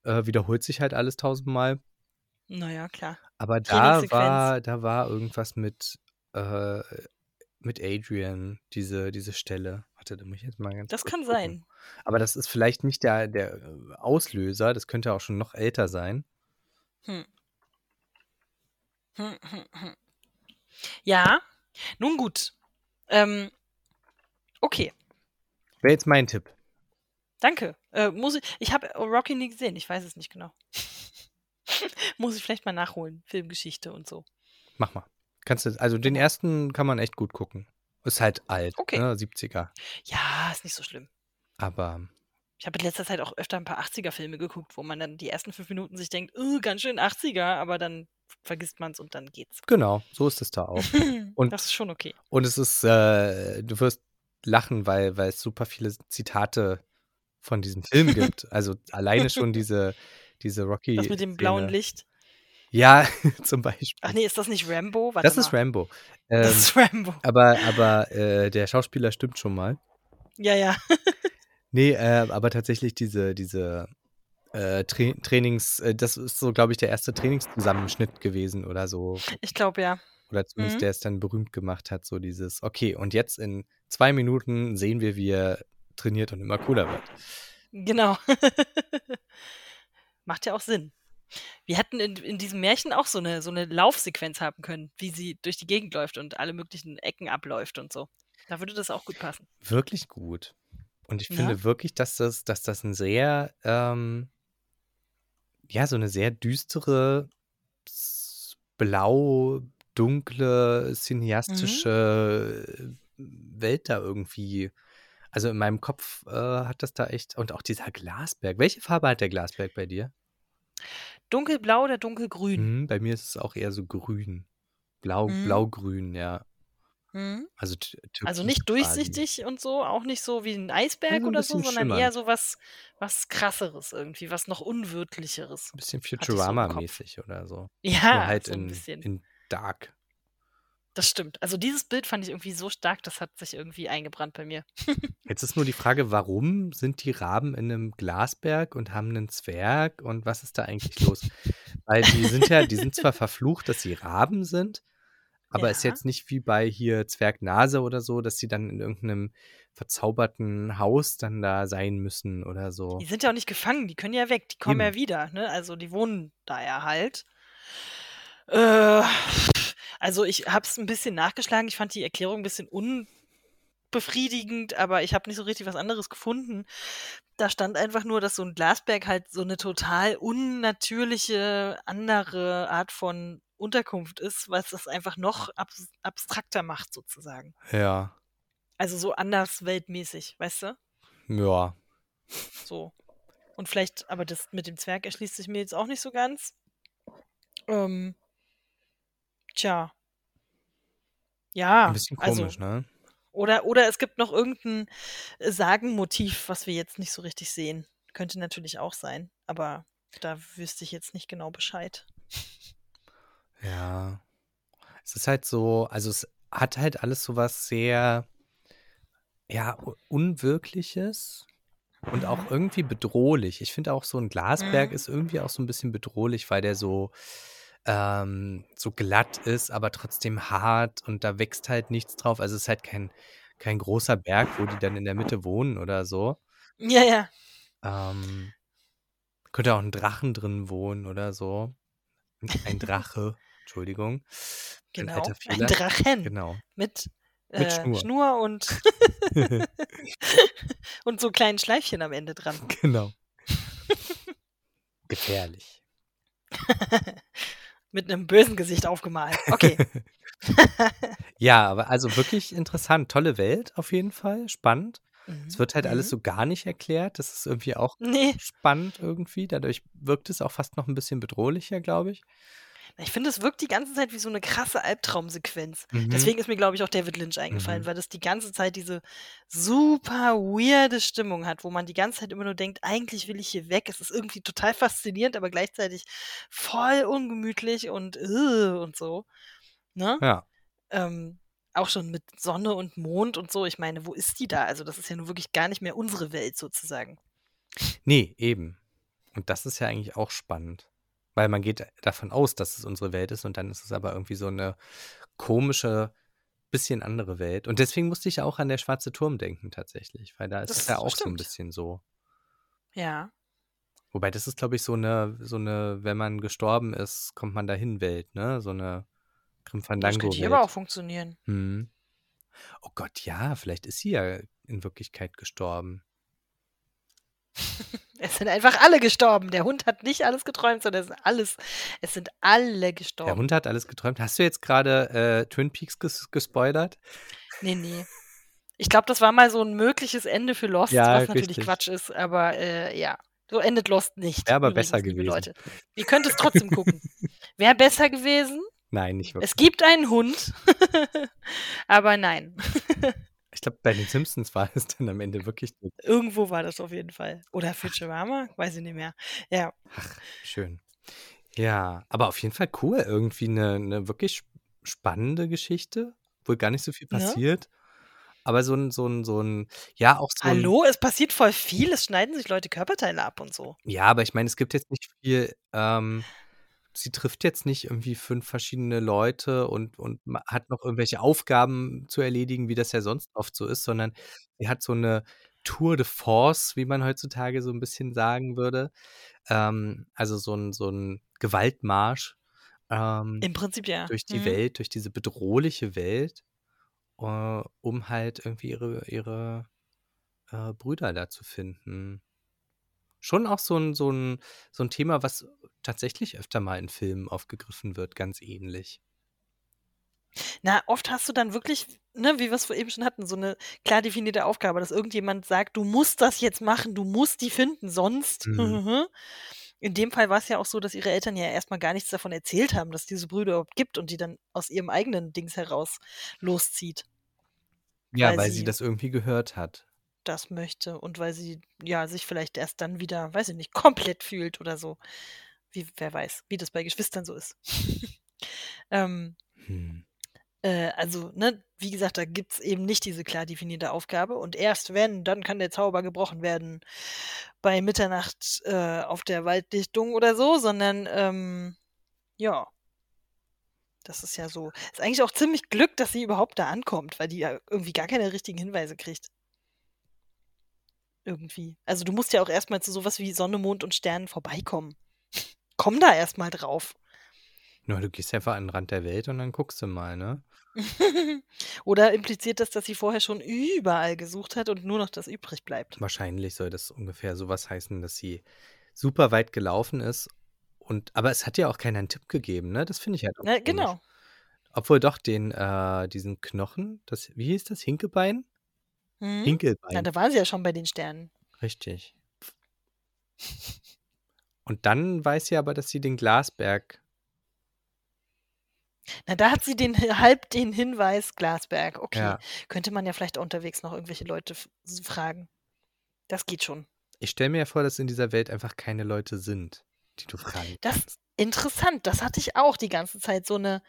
Äh, wiederholt sich halt alles tausendmal. Naja, klar. Aber da war, da war irgendwas mit, äh, mit Adrian, diese, diese Stelle. Warte, da muss ich jetzt mal ganz Das kann gucken. sein. Aber das ist vielleicht nicht der, der äh, Auslöser, das könnte auch schon noch älter sein. Hm. Hm, hm, hm. Ja, nun gut. Ähm, okay, Wäre jetzt mein Tipp. danke. Äh, muss ich, ich habe Rocky nie gesehen, ich weiß es nicht genau. muss ich vielleicht mal nachholen, Filmgeschichte und so. Mach mal. Kannst du, also den ersten kann man echt gut gucken. Ist halt alt, Okay. ne? 70er. Ja, ist nicht so schlimm. Aber Ich habe in letzter Zeit auch öfter ein paar 80er-Filme geguckt, wo man dann die ersten fünf Minuten sich denkt, "Uh, ganz schön 80er, aber dann vergisst man es und dann geht's. genau, so ist es da auch. Und- das ist schon okay. Und es ist, äh, du wirst lachen, weil, weil es super viele Zitate von diesem Film gibt. Also alleine schon diese, diese Rocky. Das mit dem blauen. Licht. Ja, zum Beispiel. Ach nee, ist das nicht Rambo? Warte das mal. ist Rambo. Das Ähm, ist Rambo. aber aber äh, der Schauspieler stimmt schon mal. Ja, ja. Nee, äh, aber tatsächlich diese, diese äh, Tra Trainings, äh, das ist so, glaube ich, der erste Trainingszusammenschnitt gewesen oder so. Ich glaube ja. Oder zumindest Mhm. der es dann berühmt gemacht hat, so dieses, okay, und jetzt in zwei Minuten sehen wir, wie er trainiert und immer cooler wird. Genau. Macht ja auch Sinn. Wir hätten in, in diesem Märchen auch so eine, so eine Laufsequenz haben können, wie sie durch die Gegend läuft und alle möglichen Ecken abläuft und so. Da würde das auch gut passen. Wirklich gut. Und ich Ja. finde wirklich, dass das, dass das ein sehr, ähm, ja, so eine sehr düstere, blau, dunkle, cineastische Welt da irgendwie. Also in meinem Kopf äh, hat das da echt. Und auch dieser Glasberg. Welche Farbe hat der Glasberg bei dir? Dunkelblau oder dunkelgrün? Mhm, bei mir ist es auch eher so grün. Blau, Mhm. blau-grün, ja. Mhm. Also, Also nicht quasi. durchsichtig und so, auch nicht so wie ein Eisberg ein oder so, sondern schimmernd. eher so was, was krasseres irgendwie, was noch unwirtlicheres. Ein bisschen Futurama-mäßig oder so. Nur Ja, halt so ein in, bisschen. in Dark. Das stimmt. Also dieses Bild fand ich irgendwie so stark, das hat sich irgendwie eingebrannt bei mir. Jetzt ist nur die Frage, warum sind die Raben in einem Glasberg und haben einen Zwerg und was ist da eigentlich los? Weil die sind ja, die sind zwar verflucht, dass sie Raben sind, aber ist Ja. jetzt nicht wie bei hier Zwergnase oder so, dass sie dann in irgendeinem verzauberten Haus dann da sein müssen oder so. Die sind ja auch nicht gefangen, die können ja weg, die kommen ja Eben. wieder, ne? Also die wohnen da ja halt. Äh, also ich habe es ein bisschen nachgeschlagen. Ich fand die Erklärung ein bisschen unbefriedigend, aber ich habe nicht so richtig was anderes gefunden. Da stand einfach nur, dass so ein Glasberg halt so eine total unnatürliche andere Art von Unterkunft ist, was das einfach noch abs abstrakter macht sozusagen. Ja, Also so andersweltmäßig, weißt du? ja. So. Und vielleicht, aber das mit dem Zwerg erschließt sich mir jetzt auch nicht so ganz. Ähm, tja. Ja, Ein bisschen also, komisch, ne? oder, oder es gibt noch irgendein äh, Sagenmotiv, was wir jetzt nicht so richtig sehen. Könnte natürlich auch sein, aber da wüsste ich jetzt nicht genau Bescheid. Ja. Es ist halt so, also es hat halt alles so was sehr ja, Unwirkliches und auch Mhm. irgendwie bedrohlich. Ich finde auch so 'n Glasberg Mhm. ist irgendwie auch so 'n bisschen bedrohlich, weil der so ähm, so glatt ist, aber trotzdem hart und da wächst halt nichts drauf. Also, es ist halt kein kein großer Berg, wo die dann in der Mitte wohnen oder so. Ja, ja. Ähm, könnte auch 'n Drachen drin wohnen oder so. Ein Drache, Entschuldigung. Ein Genau, ein Fehler. Drachen Genau. mit, Mit äh, Schnur. Schnur und und so kleinen Schleifchen am Ende dran. Genau. Gefährlich. Mit 'nem bösen Gesicht aufgemalt. Okay. Ja, aber also wirklich interessant. Tolle Welt auf jeden Fall, spannend. Es Mhm, wird halt alles mhm. so gar nicht erklärt. Das ist irgendwie auch Ne. spannend irgendwie. Dadurch wirkt es auch fast noch 'n bisschen bedrohlicher, glaube ich. Ich finde, es wirkt die ganze Zeit wie so 'ne krasse Albtraumsequenz. Mhm. Deswegen ist mir, glaube ich, auch David Lynch eingefallen, Mhm. weil das die ganze Zeit diese super weirde Stimmung hat, wo man die ganze Zeit immer nur denkt: „Eigentlich will ich hier weg.“ Es ist irgendwie total faszinierend, aber gleichzeitig voll ungemütlich und und so, ne? Ja. Ähm, auch schon mit Sonne und Mond und so. Ich meine, wo ist die da? Also, das ist ja nun wirklich gar nicht mehr unsere Welt sozusagen. Ne, eben. Und das ist ja eigentlich auch spannend, weil man geht davon aus, dass es unsere Welt ist und dann ist es aber irgendwie so 'ne komische, bisschen andere Welt. Und deswegen musste ich auch an der Schwarze Turm denken tatsächlich, weil da ist es ja auch so 'n stimmt. bisschen so. Ja. Wobei das ist, glaube ich, so 'ne so 'ne wenn man gestorben ist, kommt man dahin Welt, ne? So 'ne Grim Das könnte hier aber auch funktionieren. Mhm. Oh Gott, ja, vielleicht ist sie ja in Wirklichkeit gestorben. Es sind einfach alle gestorben. Der Hund hat nicht alles geträumt, sondern es sind alles es sind alle Der gestorben. Hund hat alles geträumt. Hast du jetzt grade, äh, Twin Peaks ges gespoilert? Ne, ne. Ich glaube, das war mal so 'n mögliches Ende für Lost, Ja, was natürlich richtig. Quatsch ist, aber, äh, ja, so endet Lost nicht Wäre aber übrigens, besser gewesen. Leute. Ihr könnt es trotzdem gucken. Wäre besser gewesen. Nein, nicht wirklich. Es gibt einen Hund, aber nein. Ich glaube, bei den Simpsons war es dann am Ende wirklich. Irgendwo war das auf jeden Fall. Oder Futurama? Weiß ich nicht mehr. Ja. Ach, schön. Ja, aber auf jeden Fall cool. Irgendwie 'ne 'ne wirklich sp spannende Geschichte, wo gar nicht so viel Ne? passiert. Aber so 'n so 'n so 'n ja, auch so Hallo, es passiert voll viel. Es schneiden sich Leute Körperteile ab und so. Ja, aber ich meine, es gibt jetzt nicht viel ähm, sie trifft jetzt nicht irgendwie 5 verschiedene Leute und und hat noch irgendwelche Aufgaben zu erledigen, wie das ja sonst oft so ist, sondern sie hat so 'ne Tour de Force, wie man heutzutage so 'n bisschen sagen würde. Ähm, also so 'n so 'n Gewaltmarsch, ähm, Im Prinzip ja. durch die Mhm. Welt, durch diese bedrohliche Welt, äh, um halt irgendwie ihre ihre, äh, Brüder da zu finden. Schon auch so 'n so 'n so 'n Thema, was tatsächlich öfter mal in Filmen aufgegriffen wird, ganz ähnlich. Na, oft hast du dann wirklich, ne, wie wir's vor eben schon hatten, so 'ne klar definierte Aufgabe, dass irgendjemand sagt: „Du musst das jetzt machen, du musst die finden, sonst Mhm. In dem Fall war's ja auch so, dass ihre Eltern ja erst mal gar nichts davon erzählt haben, dass es diese Brüder überhaupt gibt und die dann aus ihrem eigenen Dings heraus loszieht. Ja, Weil weil sie sie das irgendwie gehört hat. Das möchte und weil sie, ja, sich vielleicht erst dann wieder, weiß ich nicht, komplett fühlt oder so. Wie wer weiß, wie das bei Geschwistern so ist. Ähm Hm. äh, also, ne, wie gesagt, da gibt's eben nicht diese klar definierte Aufgabe und erst wenn, dann kann der Zauber gebrochen werden bei Mitternacht, äh, auf der Waldlichtung oder so, sondern, ähm, ja. Das ist ja so ist eigentlich auch ziemlich Glück, dass sie überhaupt da ankommt, weil die ja irgendwie gar keine richtigen Hinweise kriegt. Irgendwie. Also, du musst ja auch erst mal zu so was wie Sonne, Mond und Sternen vorbeikommen. Komm da erst mal drauf. Na, du gehst einfach an 'n Rand der Welt und dann guckst du mal, ne? Oder impliziert das, dass sie vorher schon überall gesucht hat und nur noch das übrig bleibt? Wahrscheinlich soll das ungefähr so was heißen, dass sie super weit gelaufen ist und aber es hat ihr auch keiner 'n Tipp gegeben, ne? Das finde ich halt auch komisch. genau. Obwohl doch den äh, diesen Knochen, das wie hieß das? Hinkebein? Na, Hinkelbein. da war sie ja schon bei den Sternen. Richtig. Und dann weiß sie aber, dass sie den Glasberg Na, da hat sie den halb den Hinweis Glasberg. Okay. Ja. Könnte man ja vielleicht unterwegs noch irgendwelche Leute fragen. Das geht schon. Ich stelle mir ja vor, dass in dieser Welt einfach keine Leute sind, die du fragen Das kannst. interessant, das hatte ich auch die ganze Zeit, so 'ne äh,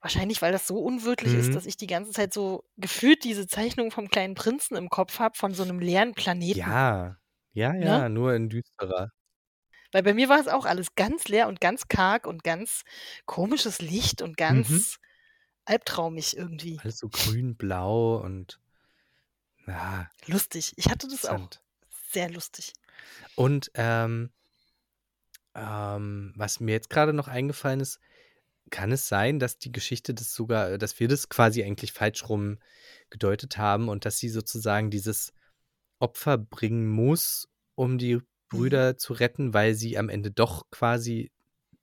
wahrscheinlich, weil das so unwirklich ist, Mhm. dass ich die ganze Zeit so gefühlt diese Zeichnung vom kleinen Prinzen im Kopf habe von so 'nem leeren Planeten. Ja. Ja, Ne? ja, nur in düsterer. Weil bei mir war es auch alles ganz leer und ganz karg und ganz komisches Licht und Mhm. ganz albtraumig irgendwie. Alles so grün-blau und ja. Lustig. Ich hatte das auch. Sehr lustig. Und, ähm ähm, was mir jetzt grade noch eingefallen ist, kann es sein, dass die Geschichte das sogar dass wir das quasi eigentlich falsch rum gedeutet haben und dass sie sozusagen dieses Opfer bringen muss, um die Mhm. Brüder zu retten, weil sie am Ende doch quasi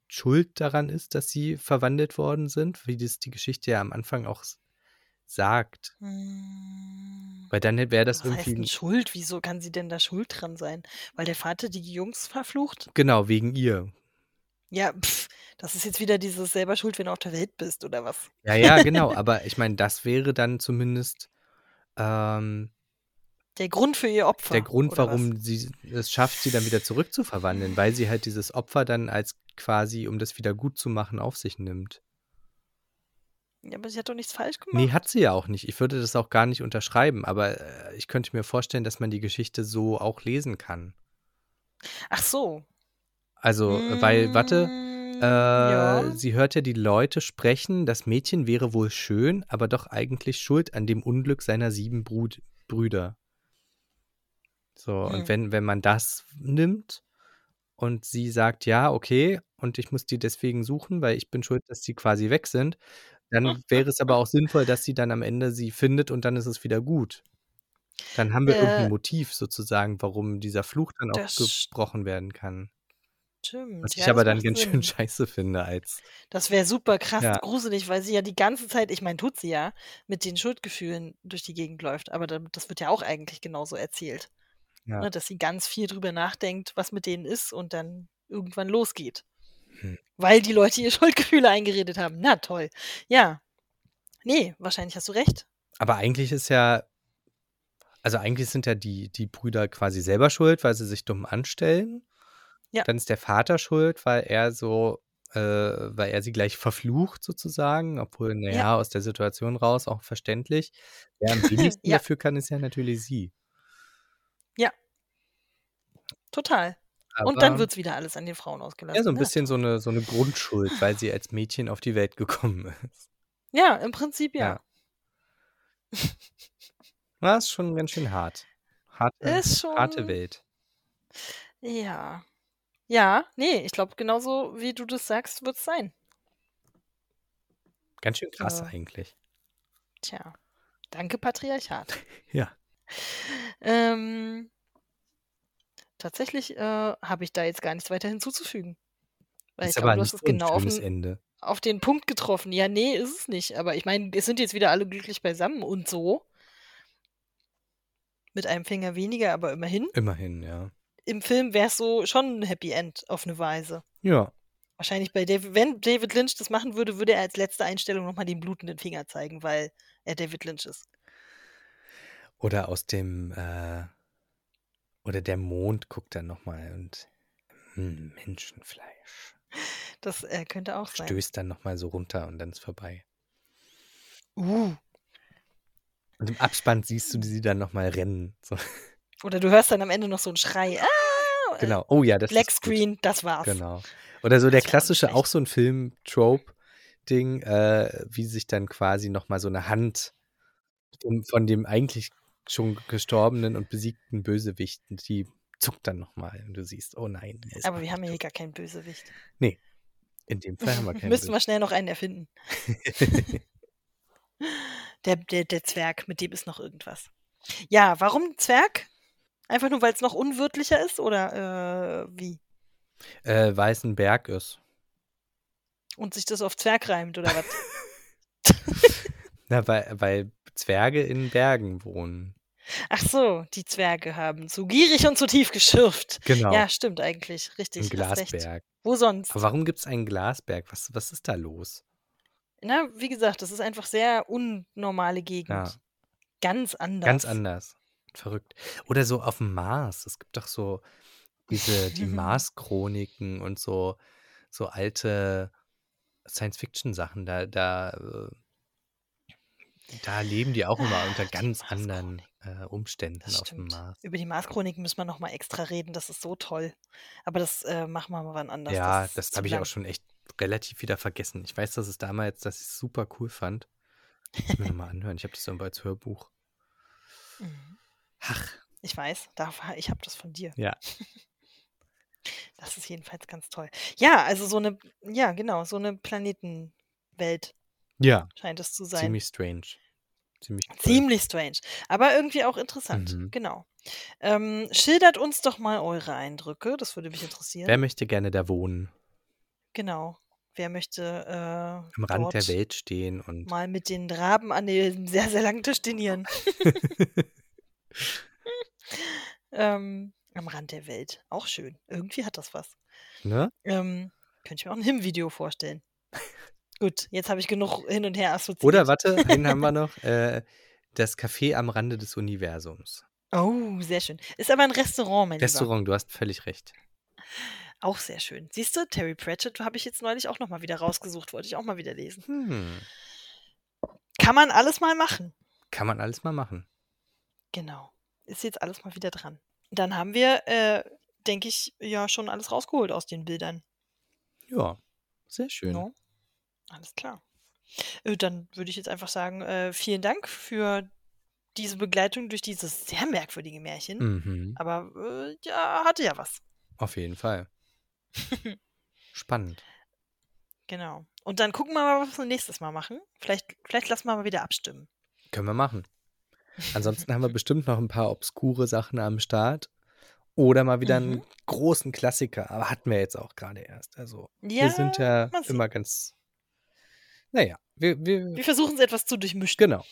schuld daran ist, dass sie verwandelt worden sind, wie das die Geschichte ja am Anfang auch sagt. Hm. Weil dann wäre das Was heißt irgendwie denn 'n schuld? Wieso kann sie denn da schuld dran sein? Weil der Vater die Jungs verflucht? Genau, wegen ihr. Ja, das ist jetzt wieder dieses selber schuld, wenn du auf der Welt bist oder was? Ja, ja, genau. Aber ich meine, das wäre dann zumindest, ähm Der Grund für ihr Opfer, der Grund, oder was? warum sie es schafft, sie dann wieder zurückzuverwandeln, weil sie halt dieses Opfer dann als quasi, um das wieder gut zu machen, auf sich nimmt. Ja, aber sie hat doch nichts falsch gemacht. Ne, hat sie ja auch nicht. Ich würde das auch gar nicht unterschreiben, aber, äh, ich könnte mir vorstellen, dass man die Geschichte so auch lesen kann. Ach so. Also, weil warte, Hm, äh, ja. sie hört ja die Leute sprechen, das Mädchen wäre wohl schön, aber doch eigentlich schuld an dem Unglück seiner 7 Brud Brüder. So, Hm. und wenn wenn man das nimmt und sie sagt: „Ja, okay, und ich muss die deswegen suchen, weil ich bin schuld, dass die quasi weg sind“, dann wäre es aber auch sinnvoll, dass sie dann am Ende sie findet und dann ist es wieder gut. Dann haben wir Äh Motiv sozusagen, warum dieser Fluch dann auch gebrochen werden kann. Stimmt, Was ich ja, aber dann ganz schön Sinn. scheiße finde als Das wäre super krass Ja. gruselig, weil sie ja die ganze Zeit ich meine, tut sie ja, mit den Schuldgefühlen durch die Gegend läuft, aber das wird ja auch eigentlich genauso erzählt, Ja. ne, dass sie ganz viel drüber nachdenkt, was mit denen ist und dann irgendwann losgeht. Hm. Weil die Leute ihr Schuldgefühle eingeredet haben. Na toll. Ja. Ne, wahrscheinlich hast du recht. Aber eigentlich ist ja also, eigentlich sind ja die die Brüder quasi selber schuld, weil sie sich dumm anstellen. Ja. Dann ist der Vater schuld, weil er so äh, weil er sie gleich verflucht sozusagen, obwohl, na Ja. ja, aus der Situation raus auch verständlich. Wer am wenigsten Ja. dafür kann, ist ja natürlich sie. Ja. Total. Und dann Aber wird's wieder alles an den Frauen ja, ausgelassen. so 'n Na bisschen so toll. 'ne so 'ne Grundschuld, weil sie als Mädchen auf die Welt gekommen ist. Ja, im Prinzip ja. Ja. Ja, ist schon ganz schön hart. Harte Ist harte schon Welt. Ja. Ja, ne, ich glaube, genauso wie du das sagst, wird's sein. Ganz schön krass Äh. eigentlich. Tja. Danke, Patriarchat. Ja. Ähm tatsächlich, äh, habe ich da jetzt gar nichts weiter hinzuzufügen. Weil Ist ich glaube, du hast es so genau auf schönes 'n Ende. auf den Punkt getroffen. Ja, ne, ist es nicht. Aber ich meine, es sind jetzt wieder alle glücklich beisammen und so. Mit einem Finger weniger, aber immerhin. Immerhin, ja. Im Film wär's so schon 'n Happy End auf 'ne Weise. Ja. Wahrscheinlich bei Dav wenn David Lynch das machen würde, würde er als letzte Einstellung noch mal den blutenden Finger zeigen, weil er David Lynch ist. Oder aus dem, äh oder der Mond guckt dann noch mal und hm, Menschenfleisch. Das, äh, könnte auch sein. Stößt dann noch mal so runter und dann ist vorbei. Uh. Und im Abspann siehst du sie dann noch mal rennen, so. Oder du hörst dann am Ende noch so 'n Schrei. Ah, äh, Genau. Oh ja, das ist gut. Blackscreen, das war's. Genau. Oder so der klassische, auch so 'n Film-Trope-Ding, äh, wie sich dann quasi noch mal so 'ne Hand von von dem eigentlich schon gestorbenen und besiegten Bösewichten, die zuckt dann noch mal und du siehst: „Oh nein, er Aber wir haben hier tot.“ gar keinen Bösewicht. Ne. In dem Fall haben wir keinen Müssten wir schnell noch einen erfinden. Der der der Zwerg, mit dem ist noch irgendwas. Ja, warum Zwerg? Einfach nur, weil's noch unwirtlicher ist oder, äh, wie? Äh, weil's 'n Berg ist. Und sich das auf Zwerg reimt oder was? Na, weil weil Zwerge in Bergen wohnen. Ach so, die Zwerge haben zu gierig und zu tief geschürft. Genau. Ja, stimmt eigentlich. Richtig, recht. Glasberg. Wo sonst? Aber warum gibt's einen Glasberg? Was was ist da los? Na, wie gesagt, das ist einfach sehr unnormale Gegend. Ja. Ganz anders. Ganz anders. Verrückt. Oder so auf'm Mars. Es gibt doch so diese die Mars-Chroniken und so so alte Science-Fiction-Sachen, da, da, äh, da leben die auch immer Ah, unter die ganz anderen äh, Umständen Das auf dem. Mars. Über die Marschroniken müssen wir noch mal extra reden. Das ist so toll. Aber das äh, machen wir mal wann anders. Ja, das das habe ich auch schon echt relativ wieder vergessen. Ich weiß, dass es damals, dass ich es super cool fand. Muss ich mir nochmal anhören. Ich habe das irgendwo als Hörbuch. Mhm. Ach, Ich weiß, ich habe das von dir. ja. Das ist jedenfalls ganz toll. Ja, also so eine, ja, genau, so eine Planetenwelt Ja, scheint es zu sein. ziemlich strange. Ziemlich. Ziemlich strange. Aber irgendwie auch interessant. Mhm. Genau. Ähm, schildert uns doch mal eure Eindrücke. Das würde mich interessieren. Wer möchte gerne da wohnen? genau. Wer möchte äh, Am Rand der Welt stehen und mal mit den Raben an dem sehr, sehr langen Tisch dinieren? ähm, am Rand der Welt. Auch schön. Irgendwie hat das was. ne? Ähm, könnte ich mir auch ein Him-Video vorstellen. Gut, jetzt habe ich genug hin und her assoziiert. Oder warte, einen haben wir noch. Äh, das Café am Rande des Universums. Oh, sehr schön. Ist aber ein Restaurant, mein Lieber. Restaurant, du hast völlig recht. Auch sehr schön. Siehst du, Terry Pratchett habe ich jetzt neulich auch noch mal wieder rausgesucht. Wollte ich auch mal wieder lesen. Hm. Kann man alles mal machen. Kann man alles mal machen. Genau. Ist jetzt alles mal wieder dran. Dann haben wir, äh, denke ich, ja schon alles rausgeholt aus den Bildern. Ja, sehr schön. No? Alles klar. Äh, dann würde ich jetzt einfach sagen, äh, vielen Dank für diese Begleitung durch dieses sehr merkwürdige Märchen. Mhm. Aber äh, ja, hatte ja was. Auf jeden Fall. Spannend. Genau. Und dann gucken wir mal, was wir nächstes Mal machen. Vielleicht, vielleicht lassen wir mal wieder abstimmen. Können wir machen. Ansonsten haben wir bestimmt noch ein paar obskure Sachen am Start. Oder mal wieder einen Mhm. großen Klassiker. Aber hatten wir jetzt auch gerade erst. Also, Ja, wir sind ja immer ganz. Naja, wir, wir. Wir versuchen es etwas zu durchmischen. Genau.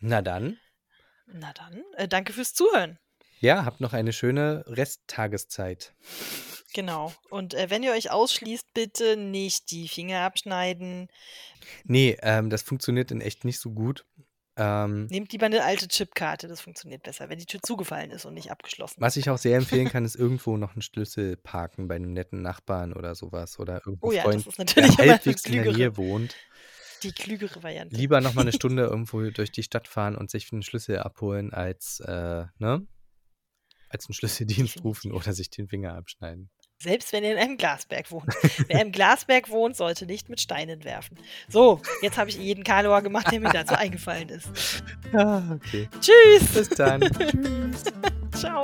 Na dann. Na dann, äh, danke fürs Zuhören. Ja, habt noch eine schöne Resttageszeit. Genau. Und äh, wenn ihr euch ausschließt, bitte nicht die Finger abschneiden. Nee, ähm, das funktioniert in echt nicht so gut. Ähm, Nehmt lieber eine alte Chipkarte, das funktioniert besser, wenn die Tür zugefallen ist und nicht abgeschlossen. was ich auch sehr empfehlen kann, ist irgendwo noch einen Schlüssel parken bei einem netten Nachbarn oder sowas. Oder irgendeinem Oh ja, Freund, das ist natürlich der halbwegs in der. Nähe wohnt. Die klügere Variante. Lieber noch mal eine Stunde irgendwo durch die Stadt fahren und sich einen Schlüssel abholen, als, äh, ne? als einen Schlüsseldienst rufen oder sich den Finger abschneiden. Selbst wenn ihr in einem Glasberg wohnt. Wer im Glasberg wohnt, sollte nicht mit Steinen werfen. So, jetzt habe ich jeden Karlauer gemacht, der mir dazu eingefallen ist. Ah, okay. Tschüss. Bis dann. Tschüss. Ciao.